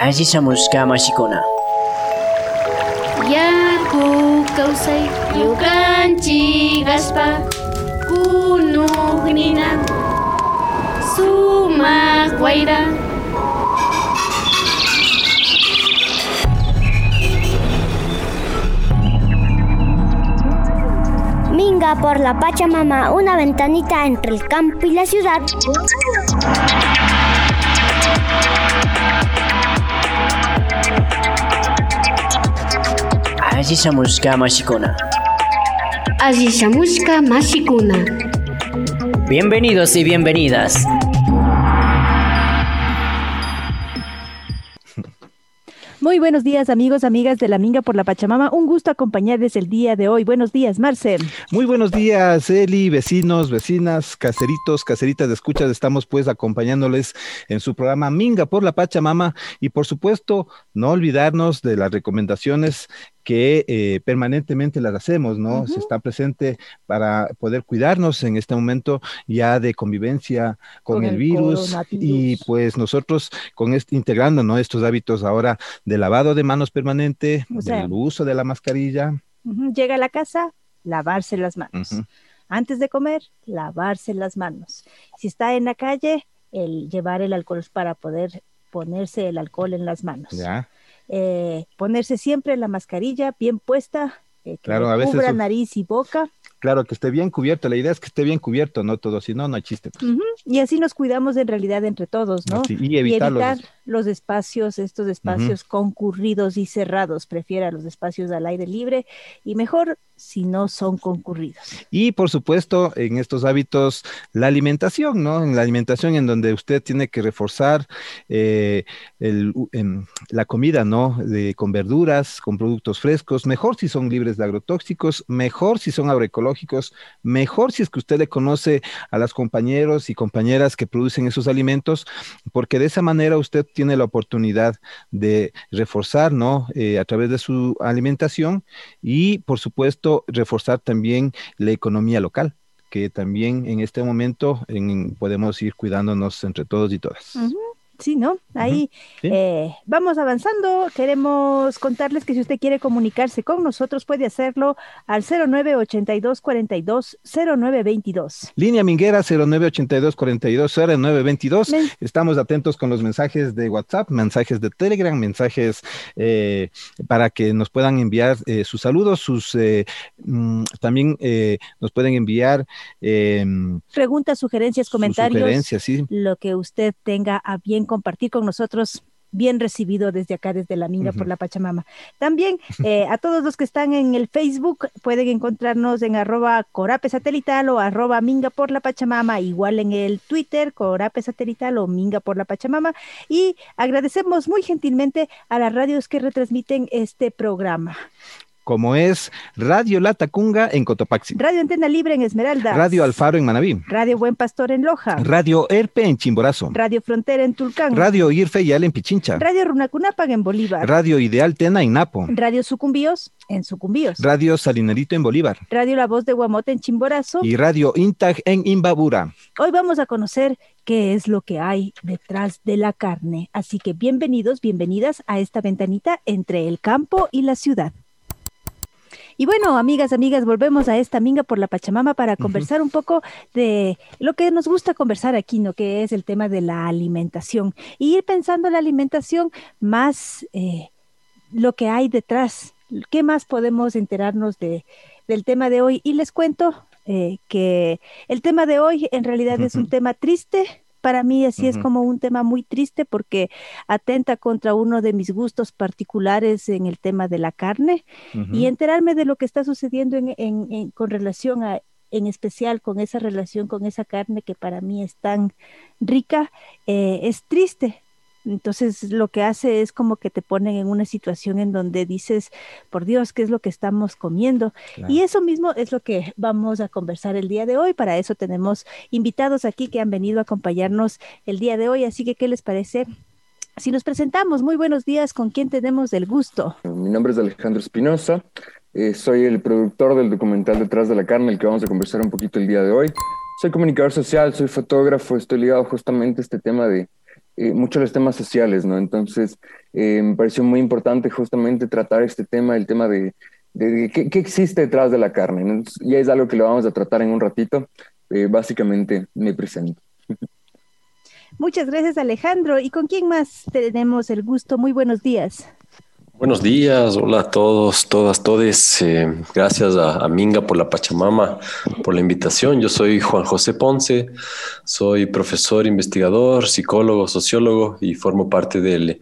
Asishamushka mashikuna. Yaku kawsay yukanchik aspa kunugnina sumak wayra Minga por la Pachamama, una ventanita entre el campo y la ciudad. Asishamushka mashikuna. Asishamushka mashikuna Bienvenidos y bienvenidas. Muy buenos días, amigos, amigas de la Minga por la Pachamama. Un gusto acompañarles el día de hoy. Buenos días, Marce. Muy buenos días, Eli, vecinos, vecinas, caseritos, caseritas de escuchas. Estamos pues acompañándoles en su programa Minga por la Pachamama y por supuesto no olvidarnos de las recomendaciones que eh, permanentemente las hacemos, ¿no? Se está presente para poder cuidarnos en este momento ya de convivencia con, Con el, el virus y pues nosotros con este, integrando, ¿no? Estos hábitos ahora de lavado de manos permanente, O sea, del uso de la mascarilla. Llega a la casa, lavarse las manos. Antes de comer, lavarse las manos. Si está en la calle, el llevar el alcohol para poder ponerse el alcohol en las manos. Ya. Eh, ponerse siempre la mascarilla bien puesta, eh, que Claro, veces cubra nariz y boca. Claro, que esté bien cubierto. La idea es que esté bien cubierto, no todo, si no, no hay chiste. pues. Y así nos cuidamos en realidad entre todos, ¿no? Y evitar los- evitar los espacios, estos espacios concurridos y cerrados. Prefiera los espacios al aire libre y mejor si no son concurridos. Y por supuesto, en estos hábitos, la alimentación, ¿no? En la alimentación en donde usted tiene que reforzar eh, el- em, la comida, ¿no? De, con verduras, con productos frescos, mejor si son libres de agrotóxicos, mejor si son agroecológicos, mejor si es que usted le conoce a los compañeros y compañeras que producen esos alimentos, porque de esa manera usted tiene la oportunidad de reforzar, ¿no? Eh, a través de su alimentación y, por supuesto, reforzar también la economía local, que también en este momento en- podemos ir cuidándonos entre todos y todas. Sí, ¿no? Ahí sí. eh, vamos avanzando. Queremos contarles que si usted quiere comunicarse con nosotros, puede hacerlo al 0982 42 0922. Línea Minguera 0982 42 0922. Men- Estamos atentos con los mensajes de WhatsApp, mensajes de Telegram, mensajes eh, para que nos puedan enviar eh, sus saludos, sus mm, también nos pueden enviar eh, Preguntas, sugerencias, comentarios. sugerencias, sí. lo que usted tenga a bien compartir con nosotros. Bien recibido desde acá, desde la Minga por la Pachamama. También eh, a todos los que están en el Facebook pueden encontrarnos en arroba corape satelital o arroba minga por la Pachamama, igual en el Twitter, corape satelital o minga por la Pachamama. Y agradecemos muy gentilmente a las radios que retransmiten este programa. Como es Radio La Tacunga en Cotopaxi, Radio Antena Libre en Esmeralda. Radio Alfaro en Manabí, Radio Buen Pastor en Loja. Radio Erpe en Chimborazo, Radio Frontera en Tulcán. Radio Irfe Yal en Pichincha, Radio Runacunapan en Bolívar. Radio Ideal Tena en Napo, Radio Sucumbíos en Sucumbíos. Radio Salinarito en Bolívar Radio La Voz de Guamote en Chimborazo. y Radio Intag en Imbabura. Hoy vamos a conocer qué es lo que hay detrás de la carne. Así que bienvenidos, bienvenidas a esta ventanita entre el campo y la ciudad. Y bueno, amigas, amigas, volvemos a esta minga por la Pachamama para conversar un poco de lo que nos gusta conversar aquí, ¿no? Que es el tema de la alimentación. Y ir pensando la alimentación más eh, lo que hay detrás. ¿Qué más podemos enterarnos de, del tema de hoy? Y les cuento eh, que el tema de hoy en realidad es un tema triste. Para mí así es como un tema muy triste porque atenta contra uno de mis gustos particulares en el tema de la carne y enterarme de lo que está sucediendo en, en- en- con relación a, en especial con esa relación con esa carne que para mí es tan rica, eh, es triste. Entonces lo que hace es como que te ponen en una situación en donde dices, por Dios, ¿qué es lo que estamos comiendo? Claro. Y eso mismo es lo que vamos a conversar el día de hoy. Para eso tenemos invitados aquí que han venido a acompañarnos el día de hoy. Así que, ¿qué les parece? Si nos presentamos, muy buenos días, ¿con quién tenemos el gusto? Mi nombre es Alejandro Espinosa, eh, soy el productor del documental Detrás de la Carne, el que vamos a conversar un poquito el día de hoy. Soy comunicador social, soy fotógrafo, estoy ligado justamente a este tema de, eh, mucho los temas sociales, ¿no? Entonces, eh, me pareció muy importante justamente tratar este tema, el tema de, qué, existe detrás de la carne. ¿no? ya es algo que lo vamos a tratar en un ratito. Eh, básicamente, me presento. Muchas gracias, Alejandro. ¿Y con quién más tenemos el gusto? Muy buenos días. Buenos días, hola a todos, todas, todes. Eh, gracias a, a, Minga por la Pachamama, por la invitación. Yo soy Juan José Ponce, soy profesor, investigador, psicólogo, sociólogo y formo parte del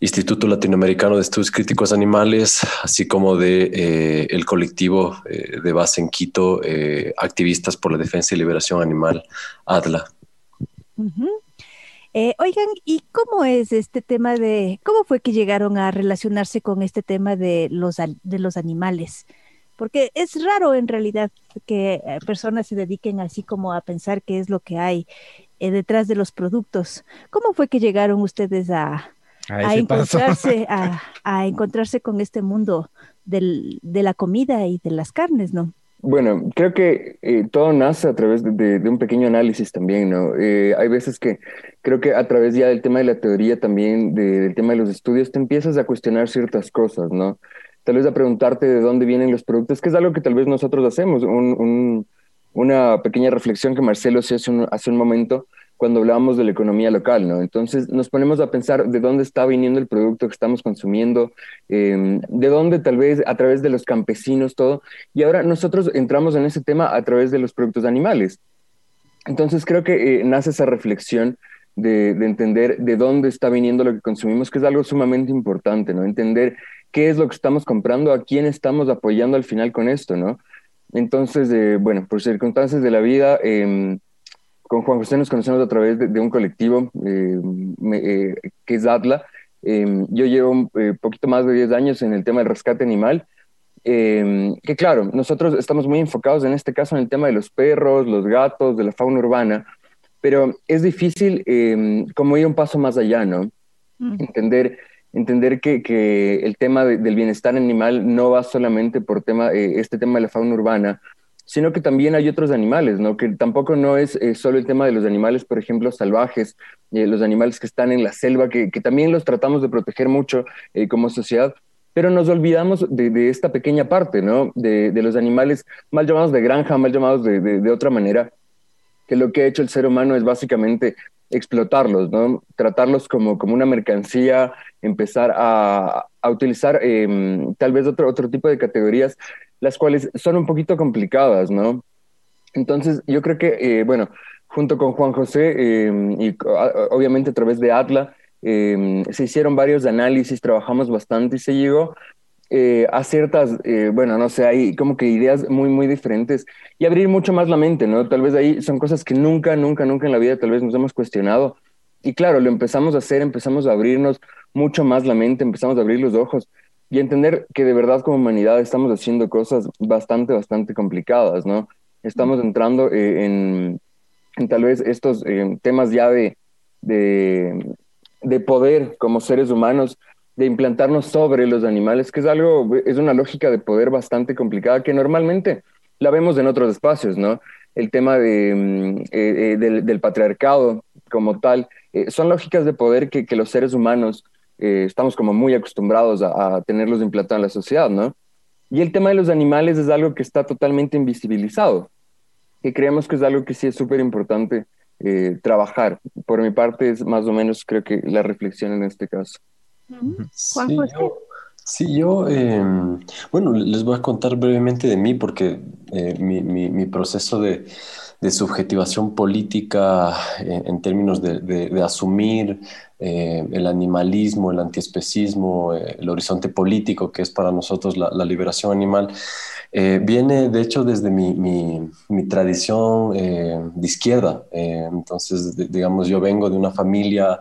Instituto Latinoamericano de Estudios Críticos Animales, así como de eh, el colectivo eh, de base en Quito, Activistas por la Defensa y Liberación Animal, ADLA. Eh, oigan, ¿y cómo es este tema de, cómo fue que llegaron a relacionarse con este tema de los, de los animales? Porque es raro en realidad que eh, personas se dediquen así como a pensar qué es lo que hay eh, detrás de los productos. ¿Cómo fue que llegaron ustedes a, a, a encontrarse, a, a, encontrarse con este mundo del, de la comida y de las carnes, no? Bueno, creo que eh, todo nace a través de, un pequeño análisis también, ¿no? Eh, hay veces que creo que a través ya del tema de la teoría también, de, del tema de los estudios, te empiezas a cuestionar ciertas cosas, ¿no? Tal vez a preguntarte de dónde vienen los productos, que es algo que tal vez nosotros hacemos, un, un, una pequeña reflexión que Marcelo se hace hace un momento cuando hablábamos de la economía local, ¿no? Entonces nos ponemos a pensar de dónde está viniendo el producto que estamos consumiendo, eh, de dónde tal vez a través de los campesinos, todo. Y ahora nosotros entramos en ese tema a través de los productos animales. Entonces creo que eh, nace esa reflexión de, de, entender de dónde está viniendo lo que consumimos, que es algo sumamente importante, ¿no? Entender qué es lo que estamos comprando, a quién estamos apoyando al final con esto, ¿no? Entonces, eh, bueno, por circunstancias de la vida, eh, con Juan José nos conocemos a través de, de un colectivo eh, me, eh, que es ATLA. Eh, yo llevo un poquito más de 10 años en el tema del rescate animal. que claro, nosotros estamos muy enfocados en este caso en el tema de los perros, los gatos, de la fauna urbana, pero es difícil como ir un paso más allá, ¿no? Mm. Entender entender que, que el tema de, del bienestar animal no va solamente por tema, eh, este tema de la fauna urbana, sino que también hay otros animales, ¿no? Que tampoco no es eh, solo el tema de los animales, por ejemplo, salvajes, eh, los animales que están en la selva, que, que también los tratamos de proteger mucho eh, como sociedad, pero nos olvidamos de, de esta pequeña parte, ¿no? De, de, los animales mal llamados de granja, mal llamados de, de, otra manera, que lo que ha hecho el ser humano es básicamente explotarlos, ¿no? Tratarlos como, como una mercancía, empezar a, a utilizar eh, tal vez otro, otro tipo de categorías las cuales son un poquito complicadas, ¿no? Entonces, yo creo que, eh, bueno, junto con Juan José eh, y obviamente a través de Atla, eh, se hicieron varios análisis, trabajamos bastante y se llegó eh, a ciertas, eh, bueno, no sé, hay como que ideas muy, muy diferentes y abrir mucho más la mente, ¿no? Tal vez ahí son cosas que nunca, nunca, nunca en la vida tal vez nos hemos cuestionado. Y claro, lo empezamos a hacer, empezamos a abrirnos mucho más la mente, empezamos a abrir los ojos y entender que de verdad como humanidad estamos haciendo cosas bastante, bastante complicadas, ¿no? Estamos entrando eh, en, en, tal vez estos eh, temas ya de, de, de, poder como seres humanos, de implantarnos sobre los animales, que es algo, es una lógica de poder bastante complicada que normalmente la vemos en otros espacios, ¿no? El tema de, mm, eh, del, del, patriarcado como tal, son lógicas de poder que, que los seres humanos eh, estamos como muy acostumbrados a, a, tenerlos implantados en la sociedad, ¿no? Y el tema de los animales es algo que está totalmente invisibilizado, que creemos que es algo que sí es súper importante eh, trabajar. Por mi parte es más o menos creo que la reflexión en este caso. Sí, yo, sí, yo eh, bueno, les voy a contar brevemente de mí porque eh, mi, mi, mi, proceso de, de subjetivación política en, en términos de, de, de asumir eh, el animalismo, el antiespecismo, eh, el horizonte político que es para nosotros la, liberación animal, eh, viene de hecho desde mi, mi, tradición eh, de izquierda. Entonces, digamos, yo vengo de una familia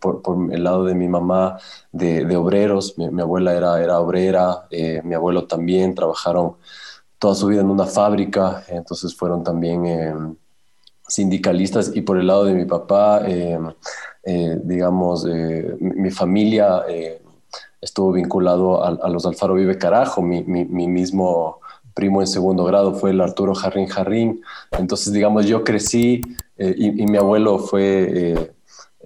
por, el lado de mi mamá de, de obreros, mi, mi, abuela era, era obrera, mi abuelo también, trabajaron toda su vida en una fábrica, entonces fueron también sindicalistas y por el lado de mi papá, eh, digamos, eh, mi, familia eh, estuvo vinculado a, los Alfaro Vive Carajo, mi, mi, mi, mismo primo en segundo grado fue el Arturo Jarrín Jarrín, entonces, digamos, yo crecí y, y, mi abuelo fue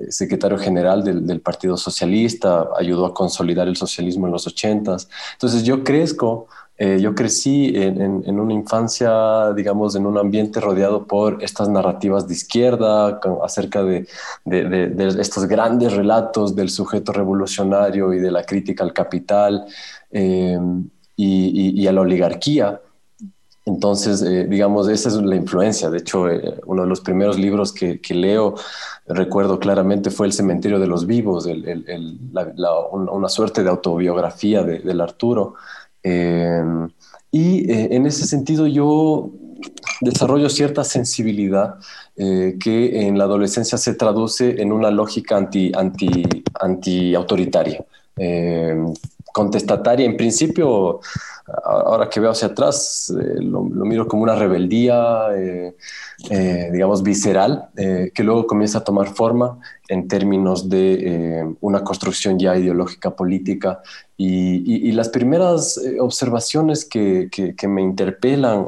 secretario general del, Partido Socialista, ayudó a consolidar el socialismo en los ochentas. Entonces yo crezco, eh, yo crecí en, una infancia, digamos, en un ambiente rodeado por estas narrativas de izquierda acerca de, estos grandes relatos del sujeto revolucionario y de la crítica al capital eh, y, a la oligarquía. Entonces, eh, digamos, esa es la influencia. De hecho, uno de los primeros libros que, que leo recuerdo claramente fue El cementerio de los vivos, una suerte de autobiografía de, del Arturo. Eh, y eh, en ese sentido yo desarrollo cierta sensibilidad eh, que en la adolescencia se traduce en una lógica anti, anti, anti autoritaria, contestataria en principio. Ahora que veo hacia atrás, eh, lo, miro como una rebeldía, eh, eh, digamos, visceral, que luego comienza a tomar forma en términos de una construcción ya ideológica política. Y, las primeras observaciones que, me interpelan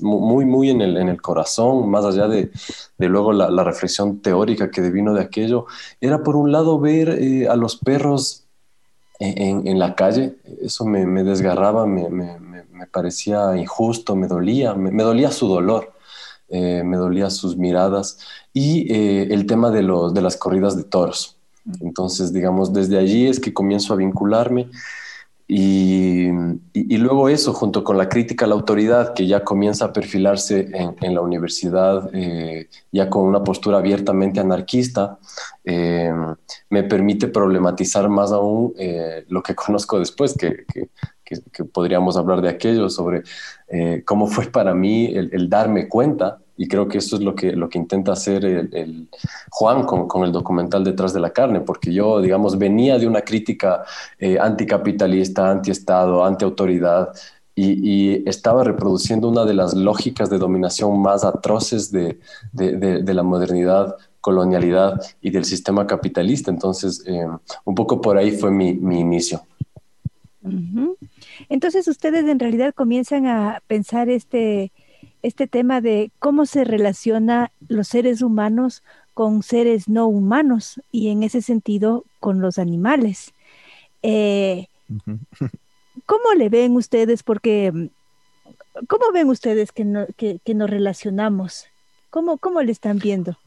muy, muy en el, en el, corazón, más allá de, luego la, reflexión teórica que devino de aquello, era por un lado ver a los perros en, la calle, eso me, desgarraba, me, parecía injusto, me dolía, me, dolía su dolor, eh, me dolía sus miradas y eh, el tema de, los, de las corridas de toros. Entonces, digamos, desde allí es que comienzo a vincularme y, luego eso, junto con la crítica a la autoridad, que ya comienza a perfilarse en, la universidad, eh, ya con una postura abiertamente anarquista, me permite problematizar más aún lo que conozco después, que, podríamos hablar de aquello, sobre cómo fue para mí el darme cuenta y creo que eso es lo que, lo que intenta hacer el, Juan con, con, el documental Detrás de la Carne, porque yo, digamos, venía de una crítica eh, anticapitalista, antiestado, antiautoridad, y, estaba reproduciendo una de las lógicas de dominación más atroces de, de, de, la modernidad colonialidad y del sistema capitalista. Entonces, eh, un poco por ahí fue mi, mi inicio. Entonces, ustedes en realidad comienzan a pensar este, este tema de cómo se relaciona los seres humanos con seres no humanos y en ese sentido con los animales. Eh, ¿Cómo le ven ustedes? Porque, ¿cómo ven ustedes que, nos relacionamos? ¿Cómo, ¿Cómo le están viendo?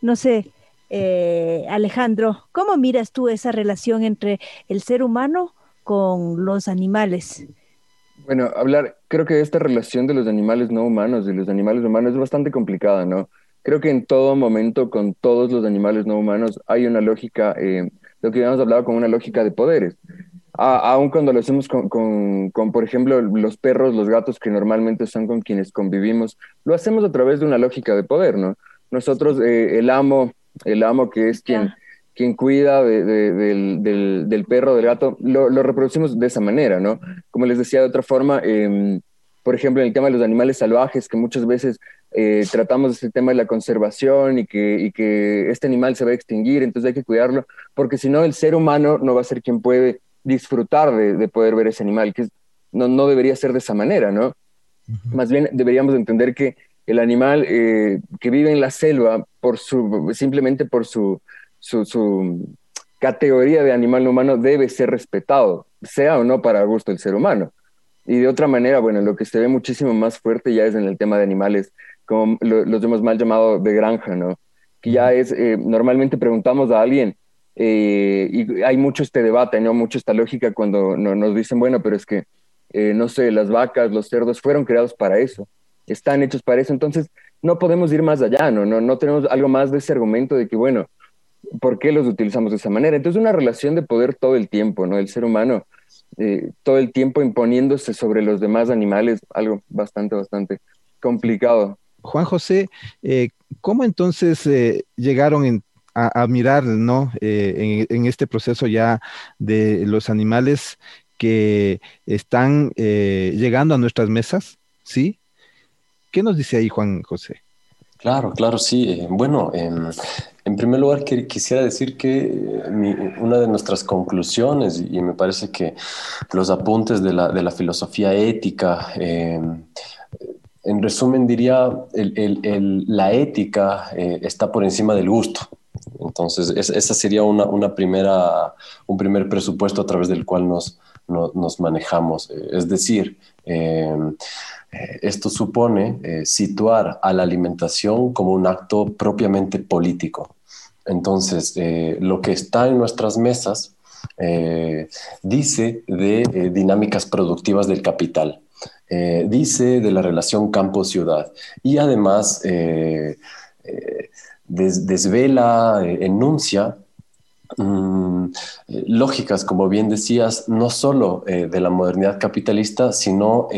No sé, eh, Alejandro, ¿cómo miras tú esa relación entre el ser humano con los animales? Bueno, hablar, creo que esta relación de los animales no humanos y los animales humanos es bastante complicada, ¿no? Creo que en todo momento con todos los animales no humanos hay una lógica, eh, lo que habíamos hablado con una lógica de poderes. aun cuando lo hacemos con, con, con, por ejemplo, los perros, los gatos que normalmente son con quienes convivimos, lo hacemos a través de una lógica de poder, ¿no? Nosotros, eh, el amo, el amo que es quien quien cuida del, perro, del gato, lo, reproducimos de esa manera, ¿no? Como les decía de otra forma, em, por ejemplo, en el tema de los animales salvajes, que muchas veces eh, tratamos este tema de la conservación y que, que este animal se va a extinguir, entonces hay que cuidarlo, porque si no, el ser humano no va a ser quien puede disfrutar de, poder ver ese animal, que no, no debería ser de esa manera, ¿no? Más bien deberíamos entender que el animal eh, que vive en la selva, por su, simplemente por su su, categoría de animal humano debe ser respetado, sea o no para gusto del ser humano. Y de otra manera, bueno, lo que se ve muchísimo más fuerte ya es en el tema de animales, como los hemos mal llamado de granja, ¿no? Que ya es, eh, normalmente preguntamos a alguien, eh, y hay mucho este debate, ¿no? Mucho esta lógica cuando nos dicen, bueno, pero es que, eh, no sé, las vacas, los cerdos fueron creados para eso, están hechos para eso, entonces no podemos ir más allá, ¿no? No, no tenemos algo más de ese argumento de que, bueno, ¿por qué los utilizamos de esa manera? Entonces, una relación de poder todo el tiempo, ¿no? El ser humano eh, todo el tiempo imponiéndose sobre los demás animales, algo bastante, bastante complicado. Juan José, eh, ¿cómo entonces eh, llegaron a, mirar, ¿no? En, en, este proceso ya de los animales que están llegando a nuestras mesas, ¿sí? ¿Qué nos dice ahí Juan José? Claro, claro, sí. Bueno, en primer lugar, quisiera decir que eh, una de nuestras conclusiones, y me parece que los apuntes de la, filosofía ética, em, en resumen diría, la ética eh, está por encima del gusto. Entonces, esa sería una, una, primera, un primer presupuesto a través del cual nos, nos manejamos. Es decir, em, esto supone eh, situar a la alimentación como un acto propiamente político. Entonces, eh, lo que está en nuestras mesas eh, dice de dinámicas productivas del capital, dice de la relación campo-ciudad y además desvela, enuncia mm, lógicas, como bien decías, no solo de la modernidad capitalista, sino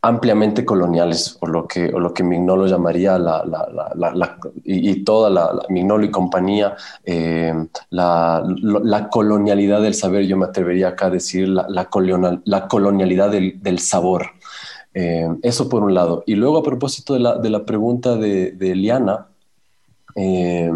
ampliamente coloniales, o lo que, o lo que Mignolo llamaría la, la, la, y, toda la, Mignolo y compañía, eh, la, colonialidad del saber, yo me atrevería acá a decir la, colonial, colonialidad del, del sabor. Eh, eso por un lado. Y luego a propósito de la, de pregunta de, de Eliana, eh,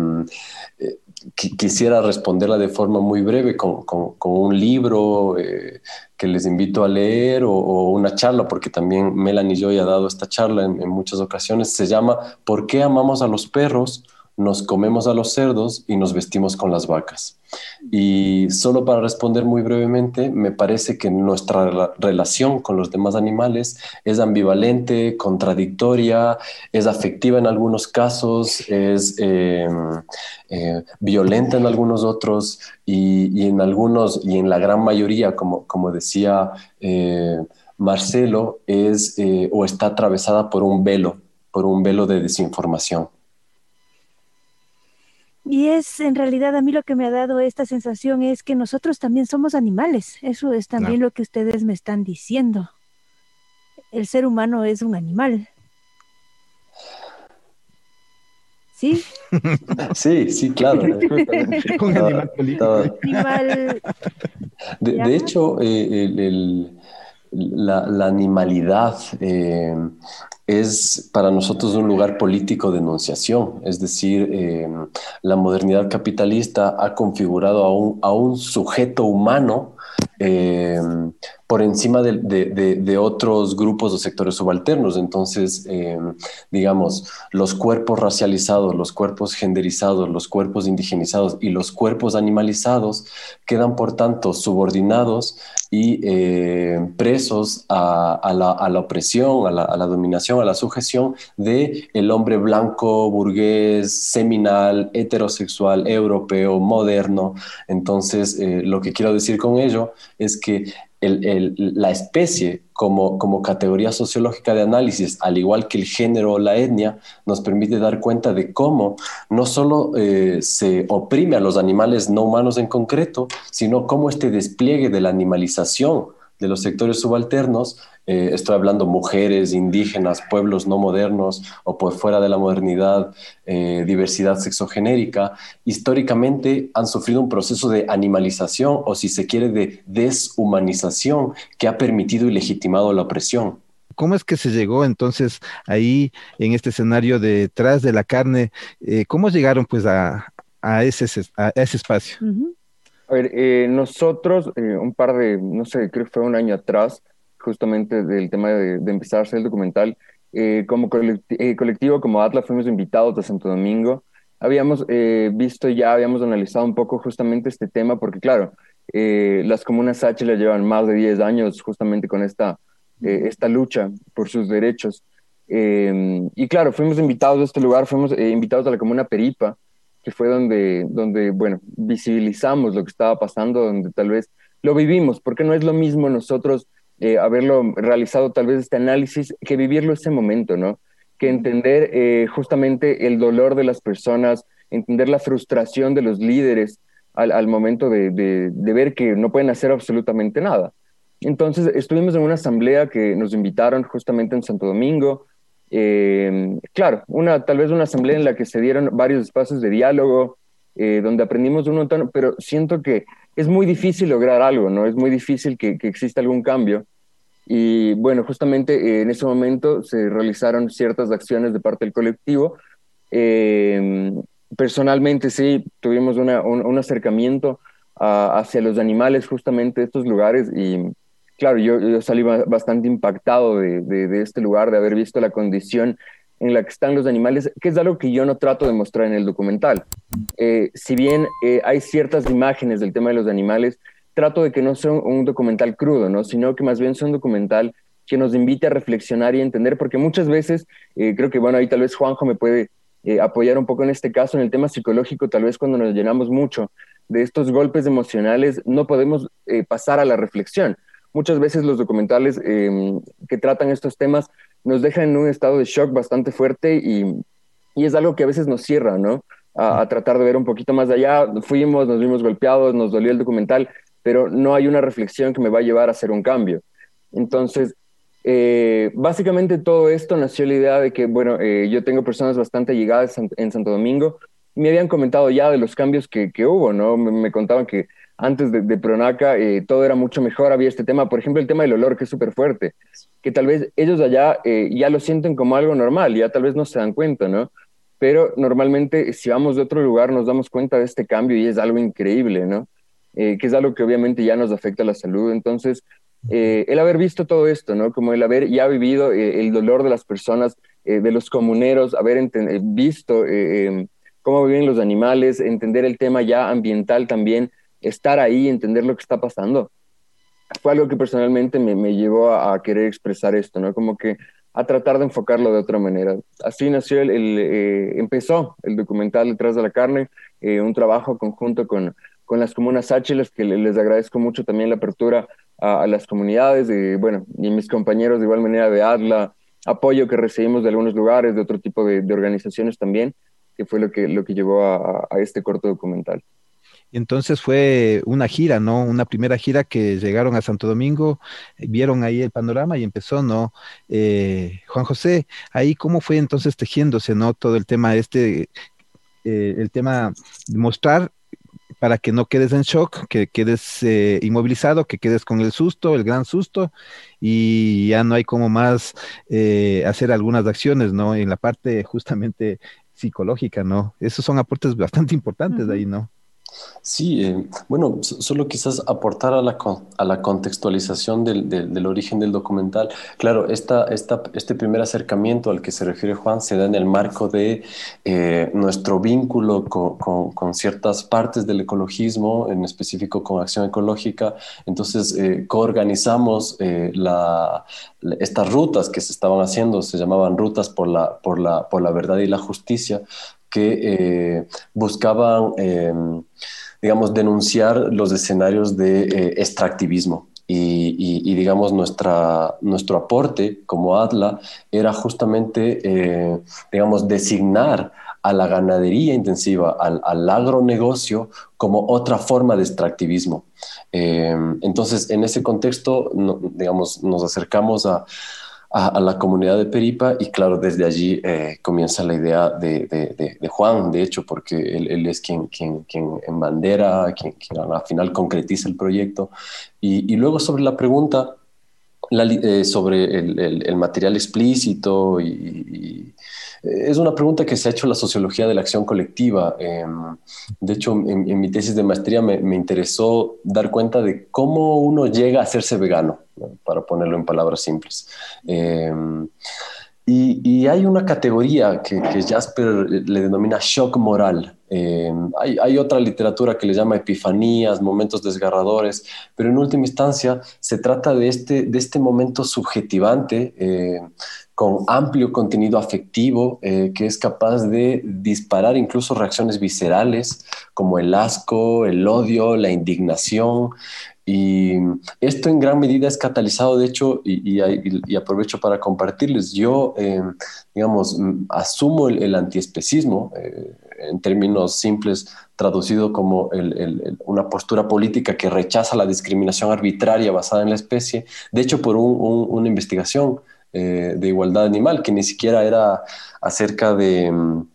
quisiera responderla de forma muy breve con, con, un libro eh, que les invito a leer o, una charla, porque también Melanie y yo ya dado esta charla en muchas ocasiones. Se llama ¿Por qué amamos a los perros? Nos comemos a los cerdos y nos vestimos con las vacas. Y solo para responder muy brevemente, me parece que nuestra relación con los demás animales es ambivalente, contradictoria, es afectiva en algunos casos, es em, eh, violenta en algunos otros y, en algunos, y en la gran mayoría, como, como decía eh, Marcelo, es eh, o está atravesada por un velo, por un velo de desinformación. Y es en realidad a mí lo que me ha dado esta sensación es que nosotros también somos animales. Eso es también lo que ustedes me están diciendo. El ser humano es un animal. ¿Sí? Sí, sí, claro. un animal político. De, hecho, eh, la, animalidad eh, es para nosotros un lugar político de enunciación, es decir, eh, la modernidad capitalista ha configurado a un, a un sujeto humano eh, por encima de, otros grupos o sectores subalternos. Entonces, eh, digamos, los cuerpos racializados, los cuerpos genderizados, los cuerpos indigenizados y los cuerpos animalizados quedan, por tanto, subordinados y eh, presos a, la, opresión, a la, dominación, a la sujeción de el hombre blanco, burgués, seminal, heterosexual, europeo, moderno. Entonces, lo que quiero decir con ello es que la especie como, como categoría sociológica de análisis, al igual que el género o la etnia, nos permite dar cuenta de cómo no solo eh, se oprime a los animales no humanos en concreto, sino cómo este despliegue de la animalización de los sectores subalternos, eh, estoy hablando mujeres, indígenas, pueblos no modernos o por fuera de la modernidad, eh, diversidad sexogenérica, históricamente han sufrido un proceso de animalización o si se quiere de deshumanización que ha permitido y legitimado la opresión. ¿Cómo es que se llegó entonces ahí en este escenario detrás de la carne? Eh, ¿Cómo llegaron pues a, ese, a ese espacio? A ver, eh, nosotros, eh, un par de, no sé, creo que fue un año atrás, justamente del tema de, empezar a hacer el documental, eh, como colectivo, como Atlas, fuimos invitados a Santo Domingo. Habíamos visto ya, habíamos analizado un poco justamente este tema, porque claro, las comunas H le llevan más de 10 años justamente con esta, esta lucha por sus derechos. y claro, fuimos invitados a este lugar, fuimos invitados a la comuna Peripa, que fue donde, donde, bueno, visibilizamos lo que estaba pasando, donde tal vez lo vivimos, porque no es lo mismo nosotros eh, haberlo realizado tal vez este análisis que vivirlo ese momento, ¿no? Que entender eh, justamente el dolor de las personas, entender la frustración de los líderes al, al momento de, de, de, ver que no pueden hacer absolutamente nada. Entonces estuvimos en una asamblea que nos invitaron justamente en Santo Domingo, eh, claro, una, tal vez una asamblea en la que se dieron varios espacios de diálogo, eh, donde aprendimos un montón, pero siento que es muy difícil lograr algo, ¿no? Es muy difícil que, que exista algún cambio. Y bueno, justamente eh, en ese momento se realizaron ciertas acciones de parte del colectivo. personalmente sí, tuvimos una, un, acercamiento hacia los animales justamente de estos lugares y claro, yo, salí bastante impactado de, este lugar, de haber visto la condición en la que están los animales, que es algo que yo no trato de mostrar en el documental. Eh, si bien eh, hay ciertas imágenes del tema de los animales, trato de que no sea un documental crudo, ¿no? sino que más bien sea un documental que nos invite a reflexionar y entender, porque muchas veces, eh, creo que, bueno, ahí tal vez Juanjo me puede apoyar un poco en este caso, en el tema psicológico, tal vez cuando nos llenamos mucho de estos golpes emocionales, no podemos pasar a la reflexión. Muchas veces los documentales em, que tratan estos temas nos dejan en un estado de shock bastante fuerte y, y es algo que a veces nos cierra, ¿no? a, tratar de ver un poquito más allá. Fuimos, nos vimos golpeados, nos dolió el documental, pero no hay una reflexión que me va a llevar a hacer un cambio. Entonces, eh, básicamente todo esto nació la idea de que, bueno, eh, yo tengo personas bastante llegadas en, Santo Domingo me habían comentado ya de los cambios que, que hubo, ¿no? Me, contaban que antes de, Pronaca eh, todo era mucho mejor, había este tema, por ejemplo, el tema del olor, que es súper fuerte, que tal vez ellos allá ya lo sienten como algo normal, ya tal vez no se dan cuenta, ¿no? pero normalmente si vamos de otro lugar nos damos cuenta de este cambio y es algo increíble, ¿no? Eh, que es algo que obviamente ya nos afecta a la salud. Entonces, eh, el haber visto todo esto, ¿no? Como el haber ya vivido eh, el dolor de las personas, de los comuneros, haber visto em, cómo viven los animales, entender el tema ya ambiental también, estar ahí, entender lo que está pasando. Fue algo que personalmente me, me llevó a, querer expresar esto, ¿no? Como que a tratar de enfocarlo de otra manera. Así nació el, eh, empezó el documental Detrás de la Carne, eh, un trabajo conjunto con, con las comunas H, que les agradezco mucho también la apertura a, las comunidades, y, bueno, y mis compañeros de igual manera de ADLA, apoyo que recibimos de algunos lugares, de otro tipo de, organizaciones también, que fue lo que, lo que llevó a este corto documental. Y entonces fue una gira, ¿no? Una primera gira que llegaron a Santo Domingo, vieron ahí el panorama y empezó, ¿no? Eh, Juan José, ahí cómo fue entonces tejiéndose, ¿no? Todo el tema este, eh, el tema de mostrar para que no quedes en shock, que quedes eh, inmovilizado, que quedes con el susto, el gran susto, y ya no hay como más hacer algunas acciones, ¿no? En la parte justamente psicológica, ¿no? Esos son aportes bastante importantes de ahí, ¿no? Sí, eh, bueno, solo quizás aportar a la, a la contextualización del, del, origen del documental. Claro, esta, esta, este primer acercamiento al que se refiere Juan se da en el marco de eh, nuestro vínculo con, con, ciertas partes del ecologismo, en específico con acción ecológica. Entonces, eh, coorganizamos la, estas rutas que se estaban haciendo, se llamaban rutas por la, por la, por la verdad y la justicia, que eh, buscaban, em, digamos, denunciar los escenarios de eh, extractivismo. Y, digamos, nuestra, nuestro aporte como ADLA era justamente, eh, digamos, designar a la ganadería intensiva, al, al agronegocio, como otra forma de extractivismo. Em, entonces, en ese contexto, digamos, nos acercamos a, a, la comunidad de Peripa y claro, desde allí eh, comienza la idea de, de, Juan, de hecho, porque él, es quien, quien, quien en bandera, quien, quien, al final concretiza el proyecto. Y, y luego sobre la pregunta eh, sobre el, material explícito y es una pregunta que se ha hecho la sociología de la acción colectiva. Em, de hecho, en, mi tesis de maestría me, interesó dar cuenta de cómo uno llega a hacerse vegano, para ponerlo en palabras simples. Em, y, hay una categoría que, Jasper le denomina shock moral. Em, hay, otra literatura que le llama epifanías, momentos desgarradores, pero en última instancia se trata de este, de este momento subjetivante con amplio contenido afectivo eh, que es capaz de disparar incluso reacciones viscerales como el asco, el odio, la indignación. Y esto en gran medida es catalizado, de hecho, y, aprovecho para compartirles, yo, eh, digamos, asumo el, antiespecismo, eh, en términos simples, traducido como una postura política que rechaza la discriminación arbitraria basada en la especie, de hecho, por una investigación eh, de igualdad animal, que ni siquiera era acerca de, mm,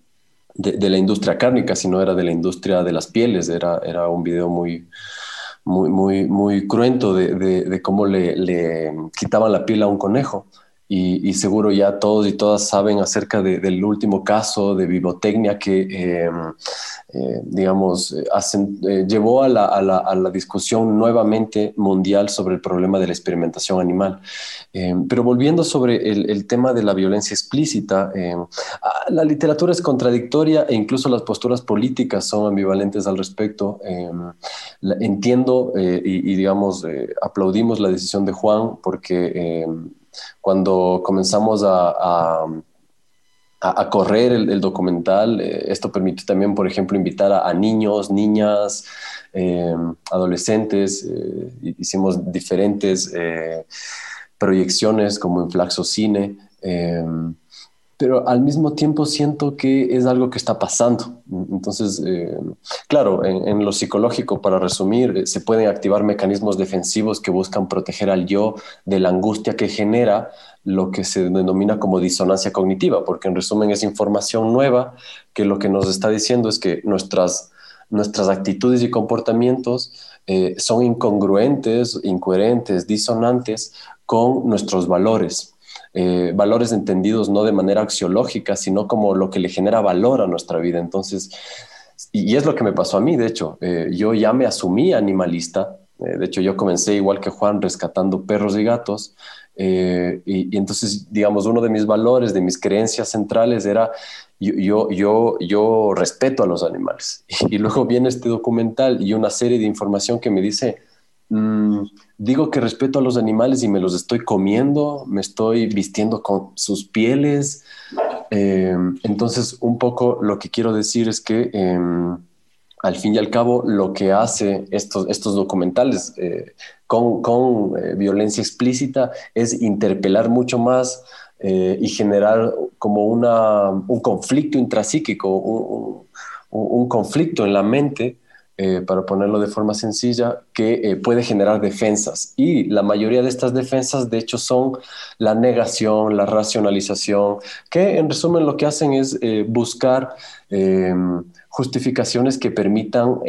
de, la industria cárnica, sino era de la industria de las pieles. Era, era un video muy, muy, muy, muy cruento de, cómo le, quitaban la piel a un conejo. Y, seguro ya todos y todas saben acerca del último caso de vivotecnia que, em, eh, digamos, hacen, eh, llevó a la, a, la, a la, discusión nuevamente mundial sobre el problema de la experimentación animal. Em, pero volviendo sobre el, el, tema de la violencia explícita, em, ah, la literatura es contradictoria e incluso las posturas políticas son ambivalentes al respecto. entiendo eh, y, y, digamos, aplaudimos la decisión de Juan porque cuando comenzamos a, a, correr el, documental, eh, esto permitió también, por ejemplo, invitar a, niños, niñas, em, adolescentes, eh, hicimos diferentes eh, proyecciones como en Flaxo Cine em, pero al mismo tiempo siento que es algo que está pasando. Entonces, eh, claro, en, lo psicológico, para resumir, eh, se pueden activar mecanismos defensivos que buscan proteger al yo de la angustia que genera lo que se denomina como disonancia cognitiva, porque en resumen es información nueva que lo que nos está diciendo es que nuestras, nuestras actitudes y comportamientos eh, son incongruentes, incoherentes, disonantes con nuestros valores. Eh, valores entendidos no de manera axiológica, sino como lo que le genera valor a nuestra vida. Entonces, y, es lo que me pasó a mí, de hecho, eh, yo ya me asumí animalista, eh, de hecho yo comencé igual que Juan rescatando perros y gatos, y, entonces, digamos, uno de mis valores, de mis creencias centrales era yo, yo, yo, respeto a los animales. Y, luego viene este documental y una serie de información que me dice, mm, digo que respeto a los animales y me los estoy comiendo, me estoy vistiendo con sus pieles. Em, entonces, un poco lo que quiero decir es que em, al fin y al cabo lo que hace estos, estos documentales eh, con, con eh, violencia explícita es interpelar mucho más eh, y generar como una, un conflicto intrapsíquico, un, un conflicto en la mente eh, para ponerlo de forma sencilla, que eh, puede generar defensas. Y la mayoría de estas defensas, de hecho, son la negación, la racionalización, que en resumen lo que hacen es eh, buscar justificaciones que permitan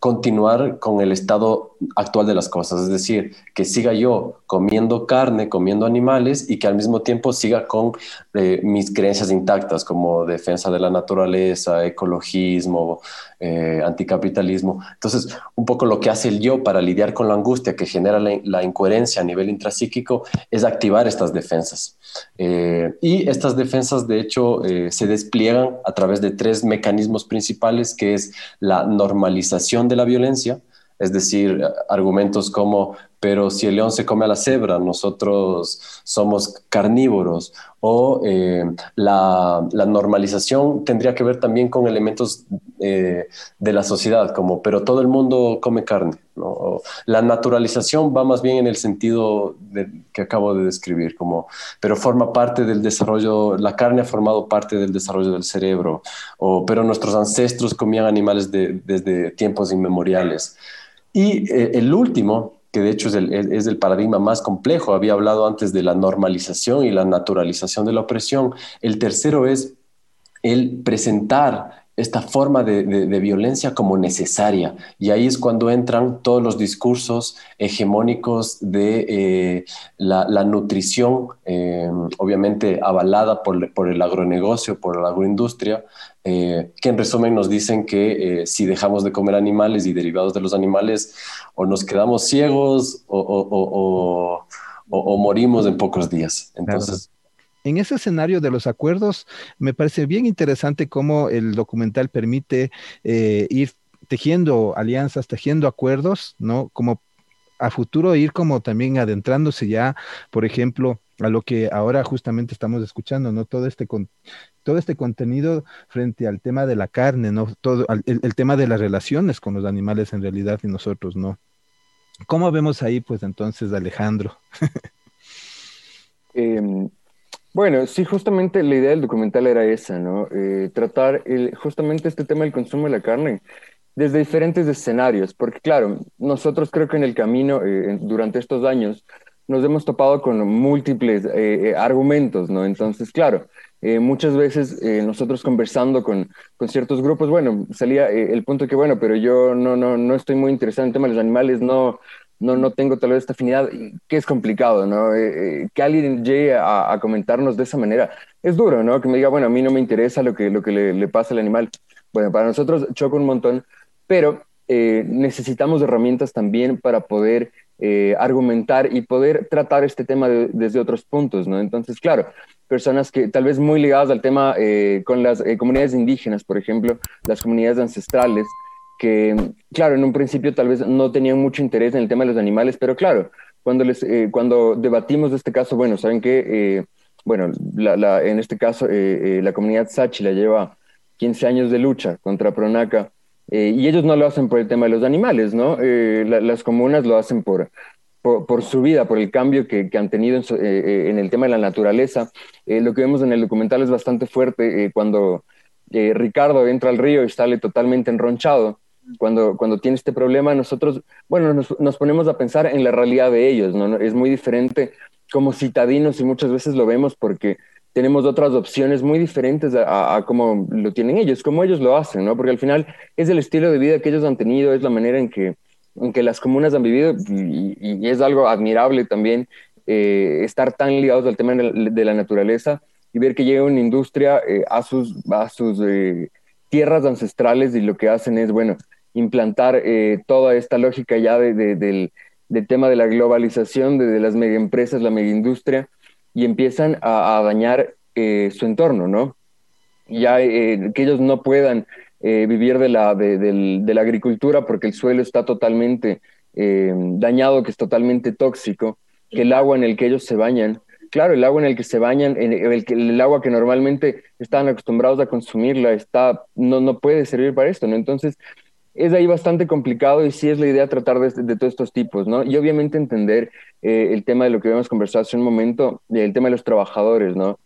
continuar con el estado actual de las cosas, es decir, que siga yo comiendo carne, comiendo animales y que al mismo tiempo siga con eh, mis creencias intactas como defensa de la naturaleza, ecologismo, eh, anticapitalismo. Entonces, un poco lo que hace el yo para lidiar con la angustia que genera la, incoherencia a nivel intrapsíquico es activar estas defensas. y estas defensas, de hecho, se despliegan a través de tres mecanismos principales que es la normalización de la violencia, es decir, argumentos como, pero si el león se come a la cebra, nosotros somos carnívoros, o eh, la, normalización tendría que ver también con elementos eh, de la sociedad, como, pero todo el mundo come carne. la naturalización va más bien en el sentido que acabo de describir, como, pero forma parte del desarrollo, la carne ha formado parte del desarrollo del cerebro, o, pero nuestros ancestros comían animales desde tiempos inmemoriales. Y eh, el último, que de hecho es el, es el, paradigma más complejo, había hablado antes de la normalización y la naturalización de la opresión. El tercero es el presentar esta forma de, violencia como necesaria. Y ahí es cuando entran todos los discursos hegemónicos de eh, la, nutrición, eh, obviamente avalada por, por, el agronegocio, por la agroindustria, eh, que en resumen nos dicen que si dejamos de comer animales y derivados de los animales, o nos quedamos ciegos o, morimos en pocos días. Entonces en ese escenario de los acuerdos, me parece bien interesante cómo el documental permite eh, ir tejiendo alianzas, tejiendo acuerdos, ¿no? Como a futuro ir como también adentrándose ya, por ejemplo, a lo que ahora justamente estamos escuchando, ¿no? Todo este con, todo este contenido frente al tema de la carne, ¿no? Todo el, el, tema de las relaciones con los animales en realidad y nosotros, ¿no? ¿Cómo vemos ahí, pues entonces, Alejandro? eh, bueno, sí, justamente la idea del documental era esa, ¿no? Eh, tratar el, justamente este tema del consumo de la carne desde diferentes escenarios, porque claro, nosotros creo que en el camino, eh, durante estos años, nos hemos topado con múltiples eh, argumentos, ¿no? Entonces, claro, muchas veces nosotros conversando con, con, ciertos grupos, bueno, salía el punto que, bueno, pero yo no, no, no estoy muy interesado en el tema de los animales, no, no, no tengo tal vez esta afinidad, que es complicado, ¿no? Eh, eh, que alguien llegue a, comentarnos de esa manera, es duro, ¿no? Que me diga, bueno, a mí no me interesa lo que, lo que le, pasa al animal. Bueno, para nosotros choca un montón, pero eh, necesitamos herramientas también para poder argumentar y poder tratar este tema desde otros puntos, ¿no? Entonces, claro, personas que tal vez muy ligadas al tema con las comunidades indígenas, por ejemplo, las comunidades ancestrales, que, claro, en un principio tal vez no tenían mucho interés en el tema de los animales, pero claro, cuando, les, eh, cuando debatimos de este caso, bueno, saben que, eh, bueno, en este caso eh, la comunidad Sachi la lleva 15 años de lucha contra Pronaca y ellos no lo hacen por el tema de los animales, ¿no? las comunas lo hacen por, por, su vida, por el cambio que, que han tenido en, en, el tema de la naturaleza. lo que vemos en el documental es bastante fuerte cuando Ricardo entra al río y sale totalmente enronchado cuando, cuando tiene este problema, nosotros, bueno, nos, ponemos a pensar en la realidad de ellos, ¿no? Es muy diferente como citadinos y muchas veces lo vemos porque tenemos otras opciones muy diferentes a, a, cómo lo tienen ellos, como ellos lo hacen, ¿no? Porque al final es el estilo de vida que ellos han tenido, es la manera en que, en que las comunas han vivido y, es algo admirable también eh, estar tan ligados al tema de la, naturaleza y ver que llega una industria eh, a sus, a sus eh, tierras ancestrales y lo que hacen es, bueno, implantar eh, toda esta lógica ya del, tema de la globalización, de, las megaempresas, la megaindustria, y empiezan a, dañar eh, su entorno, ¿no? Ya eh, que ellos no puedan vivir de la, de, la agricultura porque el suelo está totalmente dañado, que es totalmente tóxico, que el agua en el que ellos se bañan, claro, el agua en el que se bañan, el, el, el, agua que normalmente están acostumbrados a consumirla, está, no, no puede servir para esto, ¿no? Entonces, es ahí bastante complicado y sí es la idea tratar de, todos estos tipos, ¿no? Y obviamente entender eh, el tema de lo que habíamos conversado hace un momento, el tema de los trabajadores, ¿no?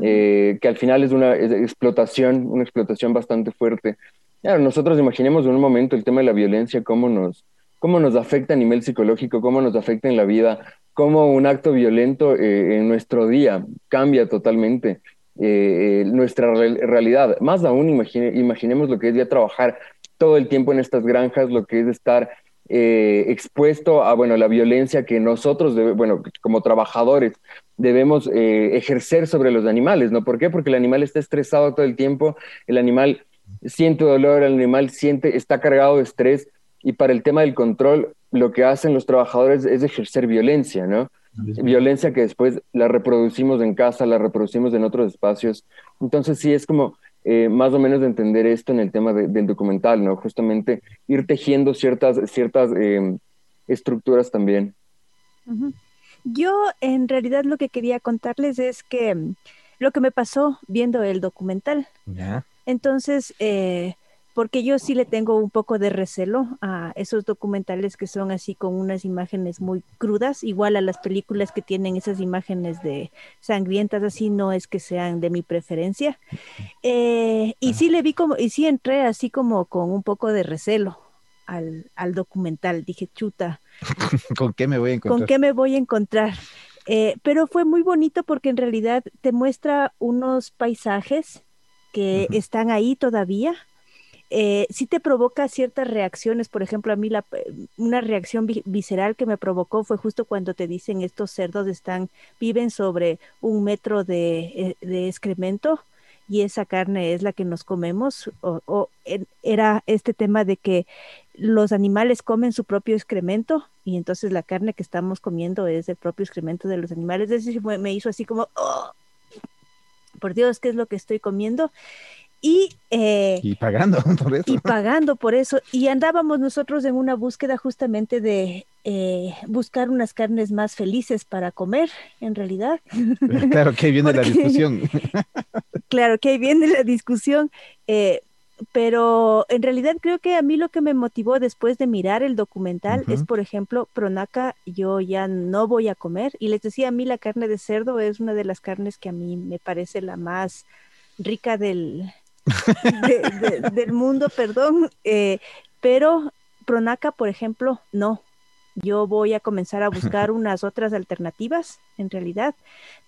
Eh, que al final es una explotación, una explotación bastante fuerte. Claro, nosotros imaginemos en un momento el tema de la violencia, cómo nos, cómo nos afecta a nivel psicológico, cómo nos afecta en la vida, cómo un acto violento eh, en nuestro día cambia totalmente nuestra realidad. Más aún, imaginemos lo que es ya trabajar todo el tiempo en estas granjas, lo que es estar eh, expuesto a bueno, la violencia que nosotros, bueno, como trabajadores, debemos eh, ejercer sobre los animales, ¿no? ¿Por qué? Porque el animal está estresado todo el tiempo, el animal siente dolor, el animal siente, está cargado de estrés, y para el tema del control, lo que hacen los trabajadores es ejercer violencia, ¿no? Violencia que después la reproducimos en casa, la reproducimos en otros espacios. Entonces sí es como eh, más o menos de entender esto en el tema del documental, ¿no? Justamente ir tejiendo ciertas, ciertas em, estructuras también. Yo en realidad lo que quería contarles es que mm, lo que me pasó viendo el documental. Entonces, eh, porque yo sí le tengo un poco de recelo a esos documentales que son así con unas imágenes muy crudas, igual a las películas que tienen esas imágenes de sangrientas, así no es que sean de mi preferencia. Eh, y sí le vi como, y sí entré así como con un poco de recelo al, documental, dije, chuta. ¿Con qué me voy a encontrar? ¿Con qué me voy a encontrar? Eh, pero fue muy bonito porque en realidad te muestra unos paisajes que están ahí todavía, eh, sí te provoca ciertas reacciones. Por ejemplo, a mí la, eh, una reacción visceral que me provocó fue justo cuando te dicen estos cerdos están, viven sobre un metro de, eh, excremento y esa carne es la que nos comemos. O, era este tema de que los animales comen su propio excremento y entonces la carne que estamos comiendo es el propio excremento de los animales. Es decir, me hizo así como, oh, por Dios, ¿qué es lo que estoy comiendo? Y, eh, y pagando por eso. Y pagando por eso. Y andábamos nosotros en una búsqueda justamente de eh, buscar unas carnes más felices para comer, en realidad. Claro, que ahí viene la discusión. claro, que ahí viene la discusión. Eh, pero en realidad creo que a mí lo que me motivó después de mirar el documental es, por ejemplo, Pronaca, yo ya no voy a comer. Y les decía, a mí la carne de cerdo es una de las carnes que a mí me parece la más rica del, del mundo, perdón, eh, pero Pronaca, por ejemplo, no. Yo voy a comenzar a buscar unas otras alternativas, en realidad,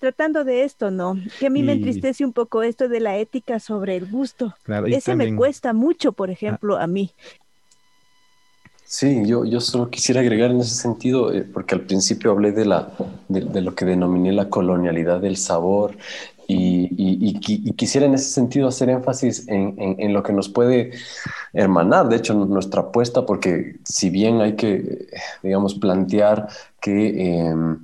tratando de esto, ¿no? Que a mí me entristece un poco esto de la ética sobre el gusto. Ese me cuesta mucho, por ejemplo, a mí. Sí, yo, yo solo quisiera agregar en ese sentido, eh, porque al principio hablé de, la, de, lo que denominé la colonialidad del sabor y, quisiera en ese sentido hacer énfasis en, lo que nos puede hermanar, de hecho, nuestra apuesta, porque si bien hay que, digamos, plantear que... Em,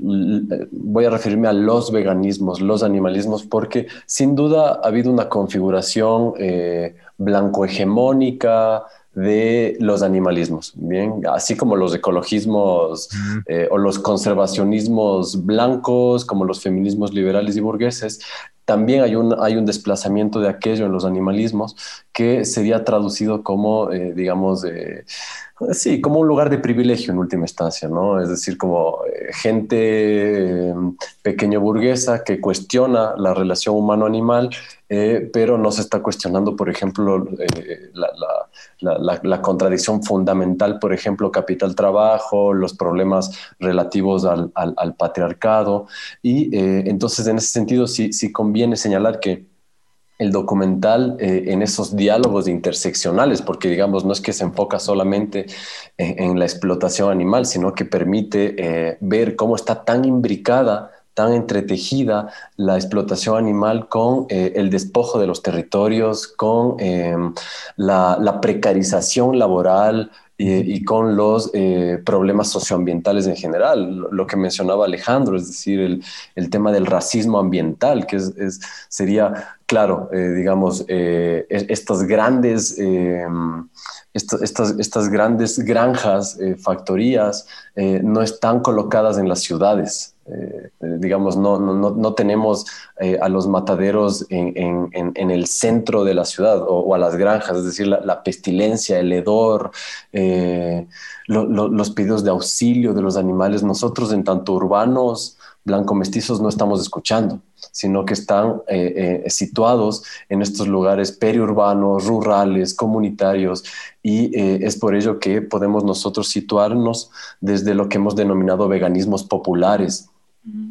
voy a referirme a los veganismos, los animalismos, porque sin duda ha habido una configuración eh, blanco-hegemónica, de los animalismos, bien, así como los ecologismos eh, o los conservacionismos blancos, como los feminismos liberales y burgueses, también hay un, hay un desplazamiento de aquello en los animalismos que sería traducido como, eh, digamos, sí, como un lugar de privilegio en última instancia, ¿no? Es decir, como eh, gente pequeño burguesa que cuestiona la relación humano-animal, pero no se está cuestionando, por ejemplo, la la, contradicción fundamental, por ejemplo, capital-trabajo, los problemas relativos al, patriarcado. Y eh, entonces, en ese sentido, sí, sí conviene señalar que el documental eh, en esos diálogos interseccionales, porque digamos, no es que se enfoca solamente en, la explotación animal, sino que permite eh, ver cómo está tan imbricada tan entretejida la explotación animal con eh, el despojo de los territorios, con em, la, precarización laboral eh, y con los eh, problemas socioambientales en general. Lo, que mencionaba Alejandro, es decir, el, tema del racismo ambiental, que es, sería, claro, digamos, estas grandes em, estas, grandes granjas, factorías, no están colocadas en las ciudades. Eh, digamos, no, no, no tenemos eh, a los mataderos en, en, en, el centro de la ciudad o, a las granjas, es decir, la, pestilencia, el hedor, eh, los pedidos de auxilio de los animales. Nosotros, en tanto urbanos, blanco mestizos, no estamos escuchando, sino que están situados en estos lugares periurbanos, rurales, comunitarios, y es por ello que podemos nosotros situarnos desde lo que hemos denominado veganismos populares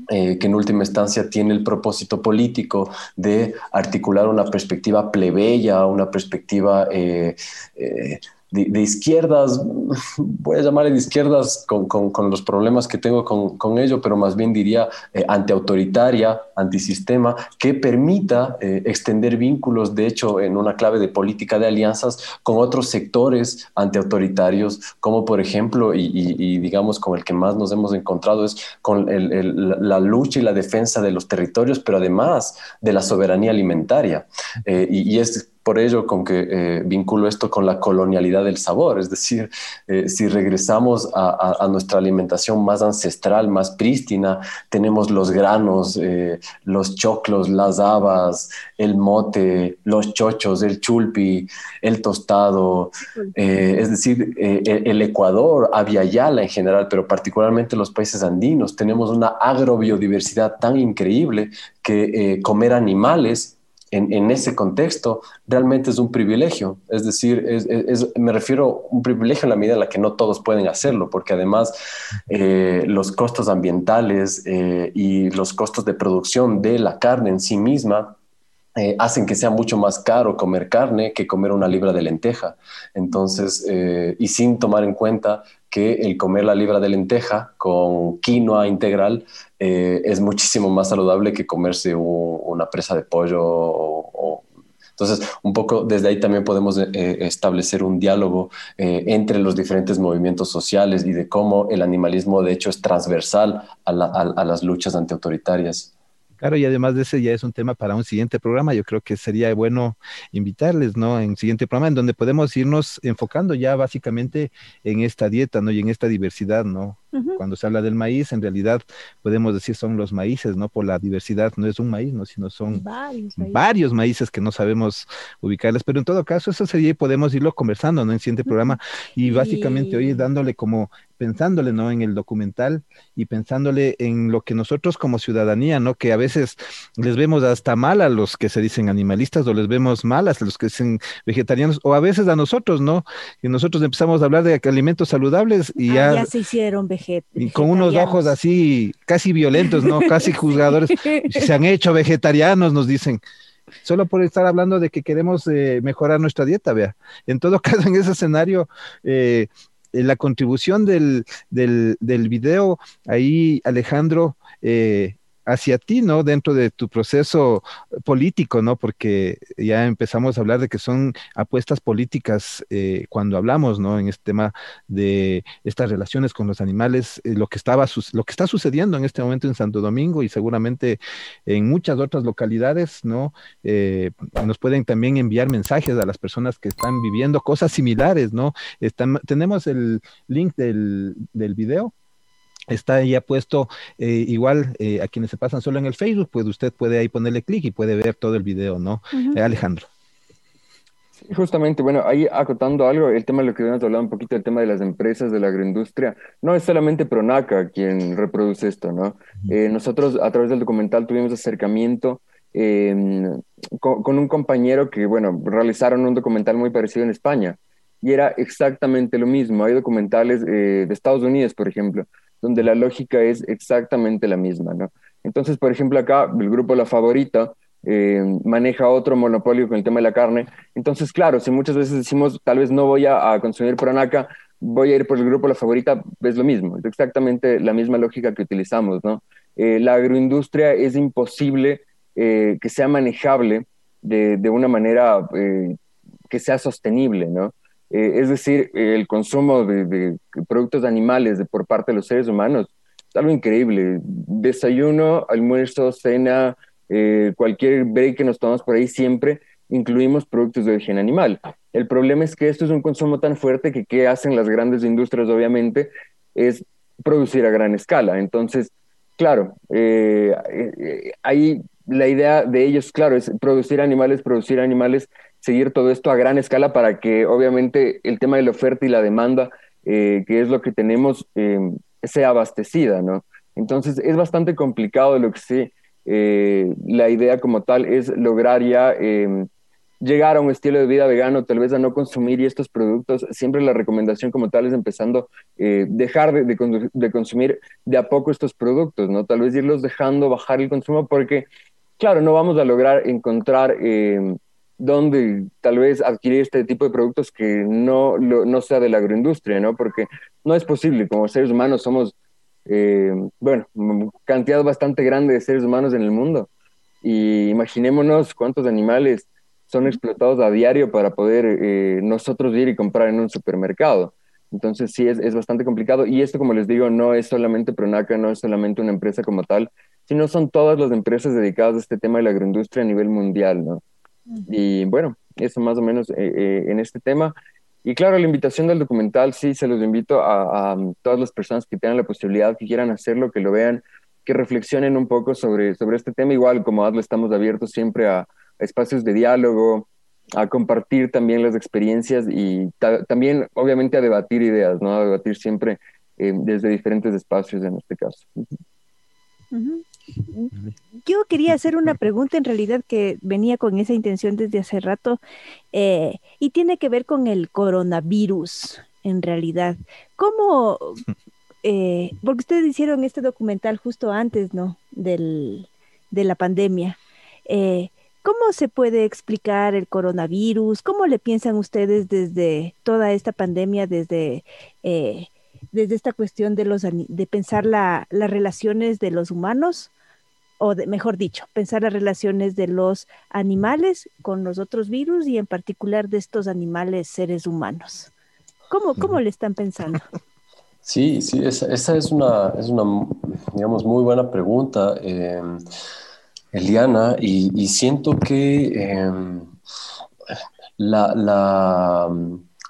eh, que en última instancia tiene el propósito político de articular una perspectiva plebeya, una perspectiva eh, eh, de, izquierdas, voy a llamarle de izquierdas con, con, los problemas que tengo con, con ello, pero más bien diría eh, antiautoritaria, antisistema, que permita eh, extender vínculos, de hecho, en una clave de política de alianzas con otros sectores antiautoritarios, como por ejemplo, y, digamos con el que más nos hemos encontrado es con la lucha y la defensa de los territorios, pero además de la soberanía alimentaria. Eh, y, es por ello con que eh, vinculo esto con la colonialidad del sabor, es decir, eh, si regresamos a, nuestra alimentación más ancestral, más prístina, tenemos los granos, eh, los choclos, las habas, el mote, los chochos, el chulpi, el tostado, es decir, el, Ecuador, Aviala en general, pero particularmente los países andinos, tenemos una agrobiodiversidad tan increíble que comer animales en, ese contexto realmente es un privilegio. Es decir, me refiero a un privilegio en la medida en la que no todos pueden hacerlo, porque además eh, los costos ambientales eh, y los costos de producción de la carne en sí misma eh, hacen que sea mucho más caro comer carne que comer una libra de lenteja. Entonces, y sin tomar en cuenta que el comer la libra de lenteja con quinoa integral eh, es muchísimo más saludable que comerse una presa de pollo. entonces, un poco desde ahí también podemos eh, establecer un diálogo eh, entre los diferentes movimientos sociales y de cómo el animalismo, de hecho, es transversal a, a las luchas antiautoritarias. Claro, y además de ese ya es un tema para un siguiente programa. Yo creo que sería bueno invitarles, ¿no? En un siguiente programa en donde podemos irnos enfocando ya básicamente en esta dieta, ¿no? Y en esta diversidad, ¿no? Cuando se habla del maíz, en realidad podemos decir son los maíces, ¿no? Por la diversidad, no es un maíz, ¿no? Sino son varios maíces, que no sabemos ubicarles. Pero en todo caso, eso sería y podemos irlo conversando, ¿no? En el siguiente programa. Y básicamente hoy dándole como pensándole, ¿no? En el documental y pensándole en lo que nosotros como ciudadanía, ¿no? Que a veces les vemos hasta mal a los que se dicen animalistas o les vemos mal a los que dicen vegetarianos o a veces a nosotros, ¿no? Y nosotros empezamos a hablar de alimentos saludables y ah, ya, ya se hicieron y con unos ojos así casi violentos, ¿no? Casi juzgadores. se han hecho vegetarianos, nos dicen solo por estar hablando de que queremos eh, mejorar nuestra dieta, vea. En todo caso, en ese escenario, eh, la contribución del, del, del video, ahí Alejandro, eh, hacia ti, ¿no? Dentro de tu proceso político, ¿no? Porque ya empezamos a hablar de que son apuestas políticas eh, cuando hablamos, ¿no? En este tema de estas relaciones con los animales, eh, lo que estaba lo que está sucediendo en este momento en Santo Domingo y seguramente en muchas otras localidades, ¿no? Eh, nos pueden también enviar mensajes a las personas que están viviendo cosas similares, ¿no? tenemos el link del, del video está ya puesto eh, igual eh, a quienes se pasan solo en el Facebook, pues usted puede ahí ponerle clic y puede ver todo el video, ¿no? Eh, Alejandro. justamente, bueno, ahí acotando algo, el tema de lo que habíamos hablado un poquito, el tema de las empresas de la agroindustria, no es solamente Pronaca quien reproduce esto, ¿no? nosotros a través del documental tuvimos acercamiento em, con, un compañero que, bueno, realizaron un documental muy parecido en España y era exactamente lo mismo. Hay documentales de Estados Unidos, por ejemplo, donde la lógica es exactamente la misma, ¿no? Entonces, por ejemplo, acá el grupo La Favorita eh, maneja otro monopolio con el tema de la carne. Entonces, claro, si muchas veces decimos, tal vez no voy a, consumir por anaca, voy a ir por el grupo La Favorita, es lo mismo, es exactamente la misma lógica que utilizamos, ¿no? Eh, la agroindustria es imposible eh, que sea manejable de, de una manera que sea sostenible, ¿no? Eh, es decir, el consumo de, productos animales de, por parte de los seres humanos es algo increíble. Desayuno, almuerzo, cena, eh, cualquier break que nos tomamos por ahí, siempre incluimos productos de origen animal. El problema es que esto es un consumo tan fuerte que qué hacen las grandes industrias, obviamente, es producir a gran escala. Entonces, claro, eh, ahí la idea de ellos, claro, es producir animales, producir animales seguir todo esto a gran escala para que obviamente el tema de la oferta y la demanda, eh, que es lo que tenemos, eh, sea abastecida, ¿no? Entonces es bastante complicado lo que sí, eh, la idea como tal es lograr ya llegar a un estilo de vida vegano, tal vez a no consumir estos productos. Siempre la recomendación como tal es empezando dejar de, de, de, consumir de a poco estos productos, ¿no? Tal vez irlos dejando bajar el consumo porque, claro, no vamos a lograr encontrar dónde tal vez adquirir este tipo de productos que no, no sea de la agroindustria, ¿no? Porque no es posible, como seres humanos somos, eh, bueno, cantidad bastante grande de seres humanos en el mundo. Y imaginémonos cuántos animales son explotados a diario para poder eh, nosotros ir y comprar en un supermercado. Entonces sí, es, es, bastante complicado. Y esto, como les digo, no es solamente Pronaca, no es solamente una empresa como tal, sino son todas las empresas dedicadas a este tema de la agroindustria a nivel mundial, ¿no? Y bueno, eso más o menos eh, eh, en este tema. Y claro, la invitación del documental, sí, se los invito a, todas las personas que tengan la posibilidad, que quieran hacerlo, que lo vean, que reflexionen un poco sobre, sobre este tema. Igual, como ADLE, estamos abiertos siempre a, espacios de diálogo, a compartir también las experiencias y también, obviamente, a debatir ideas, ¿no? A debatir siempre eh, desde diferentes espacios en este caso. Yo quería hacer una pregunta en realidad que venía con esa intención desde hace rato eh, y tiene que ver con el coronavirus en realidad. ¿Cómo, eh, porque ustedes hicieron este documental justo antes, ¿no? Del, de la pandemia. Eh, ¿Cómo se puede explicar el coronavirus? ¿Cómo le piensan ustedes desde toda esta pandemia, desde desde esta cuestión de los de pensar las relaciones de los humanos o mejor dicho, pensar las relaciones de los animales con los otros virus y en particular de estos animales seres humanos. ¿Cómo, cómo le están pensando? Sí, sí, esa, es, una, es una, digamos, muy buena pregunta, eh, Eliana, y, siento que eh, la, la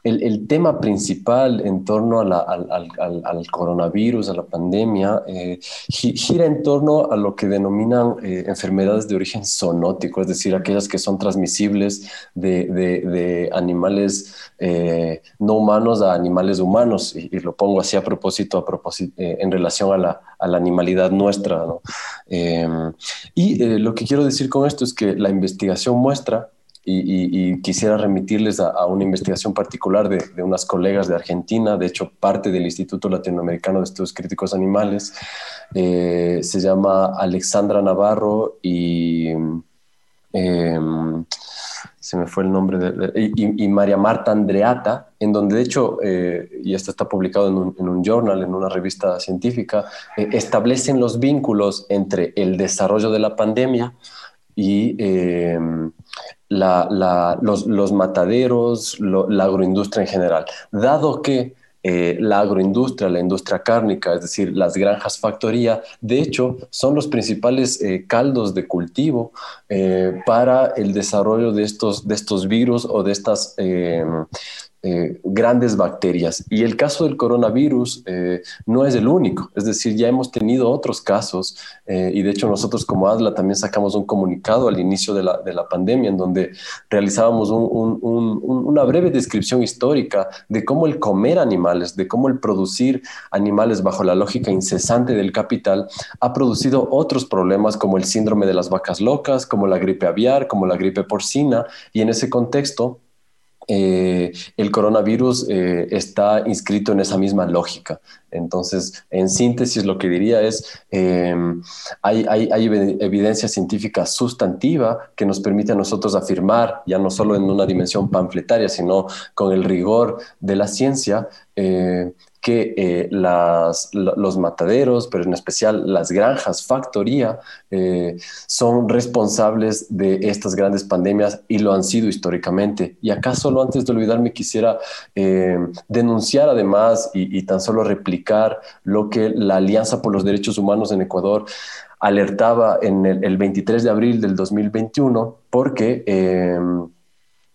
el, tema principal en torno al, coronavirus, a la pandemia, eh, gira en torno a lo que denominan eh, enfermedades de origen zoonótico, es decir, aquellas que son transmisibles de, animales eh, no humanos a animales humanos, y, lo pongo así a propósito, a propósito en relación a la, animalidad nuestra. y lo que quiero decir con esto es que la investigación muestra y, quisiera remitirles a, una investigación particular de, unas colegas de Argentina, de hecho parte del Instituto Latinoamericano de Estudios Críticos Animales, eh, se llama Alexandra Navarro y em, se me fue el nombre, de, y, María Marta Andreata, en donde de hecho, eh, y esto está publicado en un, en un, journal, en una revista científica, eh, establecen los vínculos entre el desarrollo de la pandemia y la, los, los, mataderos, la agroindustria en general, dado que eh, la agroindustria, la industria cárnica, es decir, las granjas factoría, de hecho, son los principales eh, caldos de cultivo eh, para el desarrollo de estos, de estos virus o de estas eh, grandes bacterias. Y el caso del coronavirus eh, no es el único, es decir, ya hemos tenido otros casos eh, y de hecho nosotros como ADLA también sacamos un comunicado al inicio de la, de la pandemia en donde realizábamos una breve descripción histórica de cómo el comer animales, de cómo el producir animales bajo la lógica incesante del capital ha producido otros problemas como el síndrome de las vacas locas, como la gripe aviar, como la gripe porcina y en ese contexto eh, el coronavirus eh, está inscrito en esa misma lógica. Entonces, en síntesis, lo que diría es, em, hay, hay, evidencia científica sustantiva que nos permite a nosotros afirmar, ya no solo en una dimensión panfletaria, sino con el rigor de la ciencia, eh, que eh, los mataderos, pero en especial las granjas, factoría, eh, son responsables de estas grandes pandemias y lo han sido históricamente. Y acá solo antes de olvidarme quisiera eh, denunciar además y, tan solo replicar lo que la Alianza por los Derechos Humanos en Ecuador alertaba en el, el 23 de abril del 2021, porque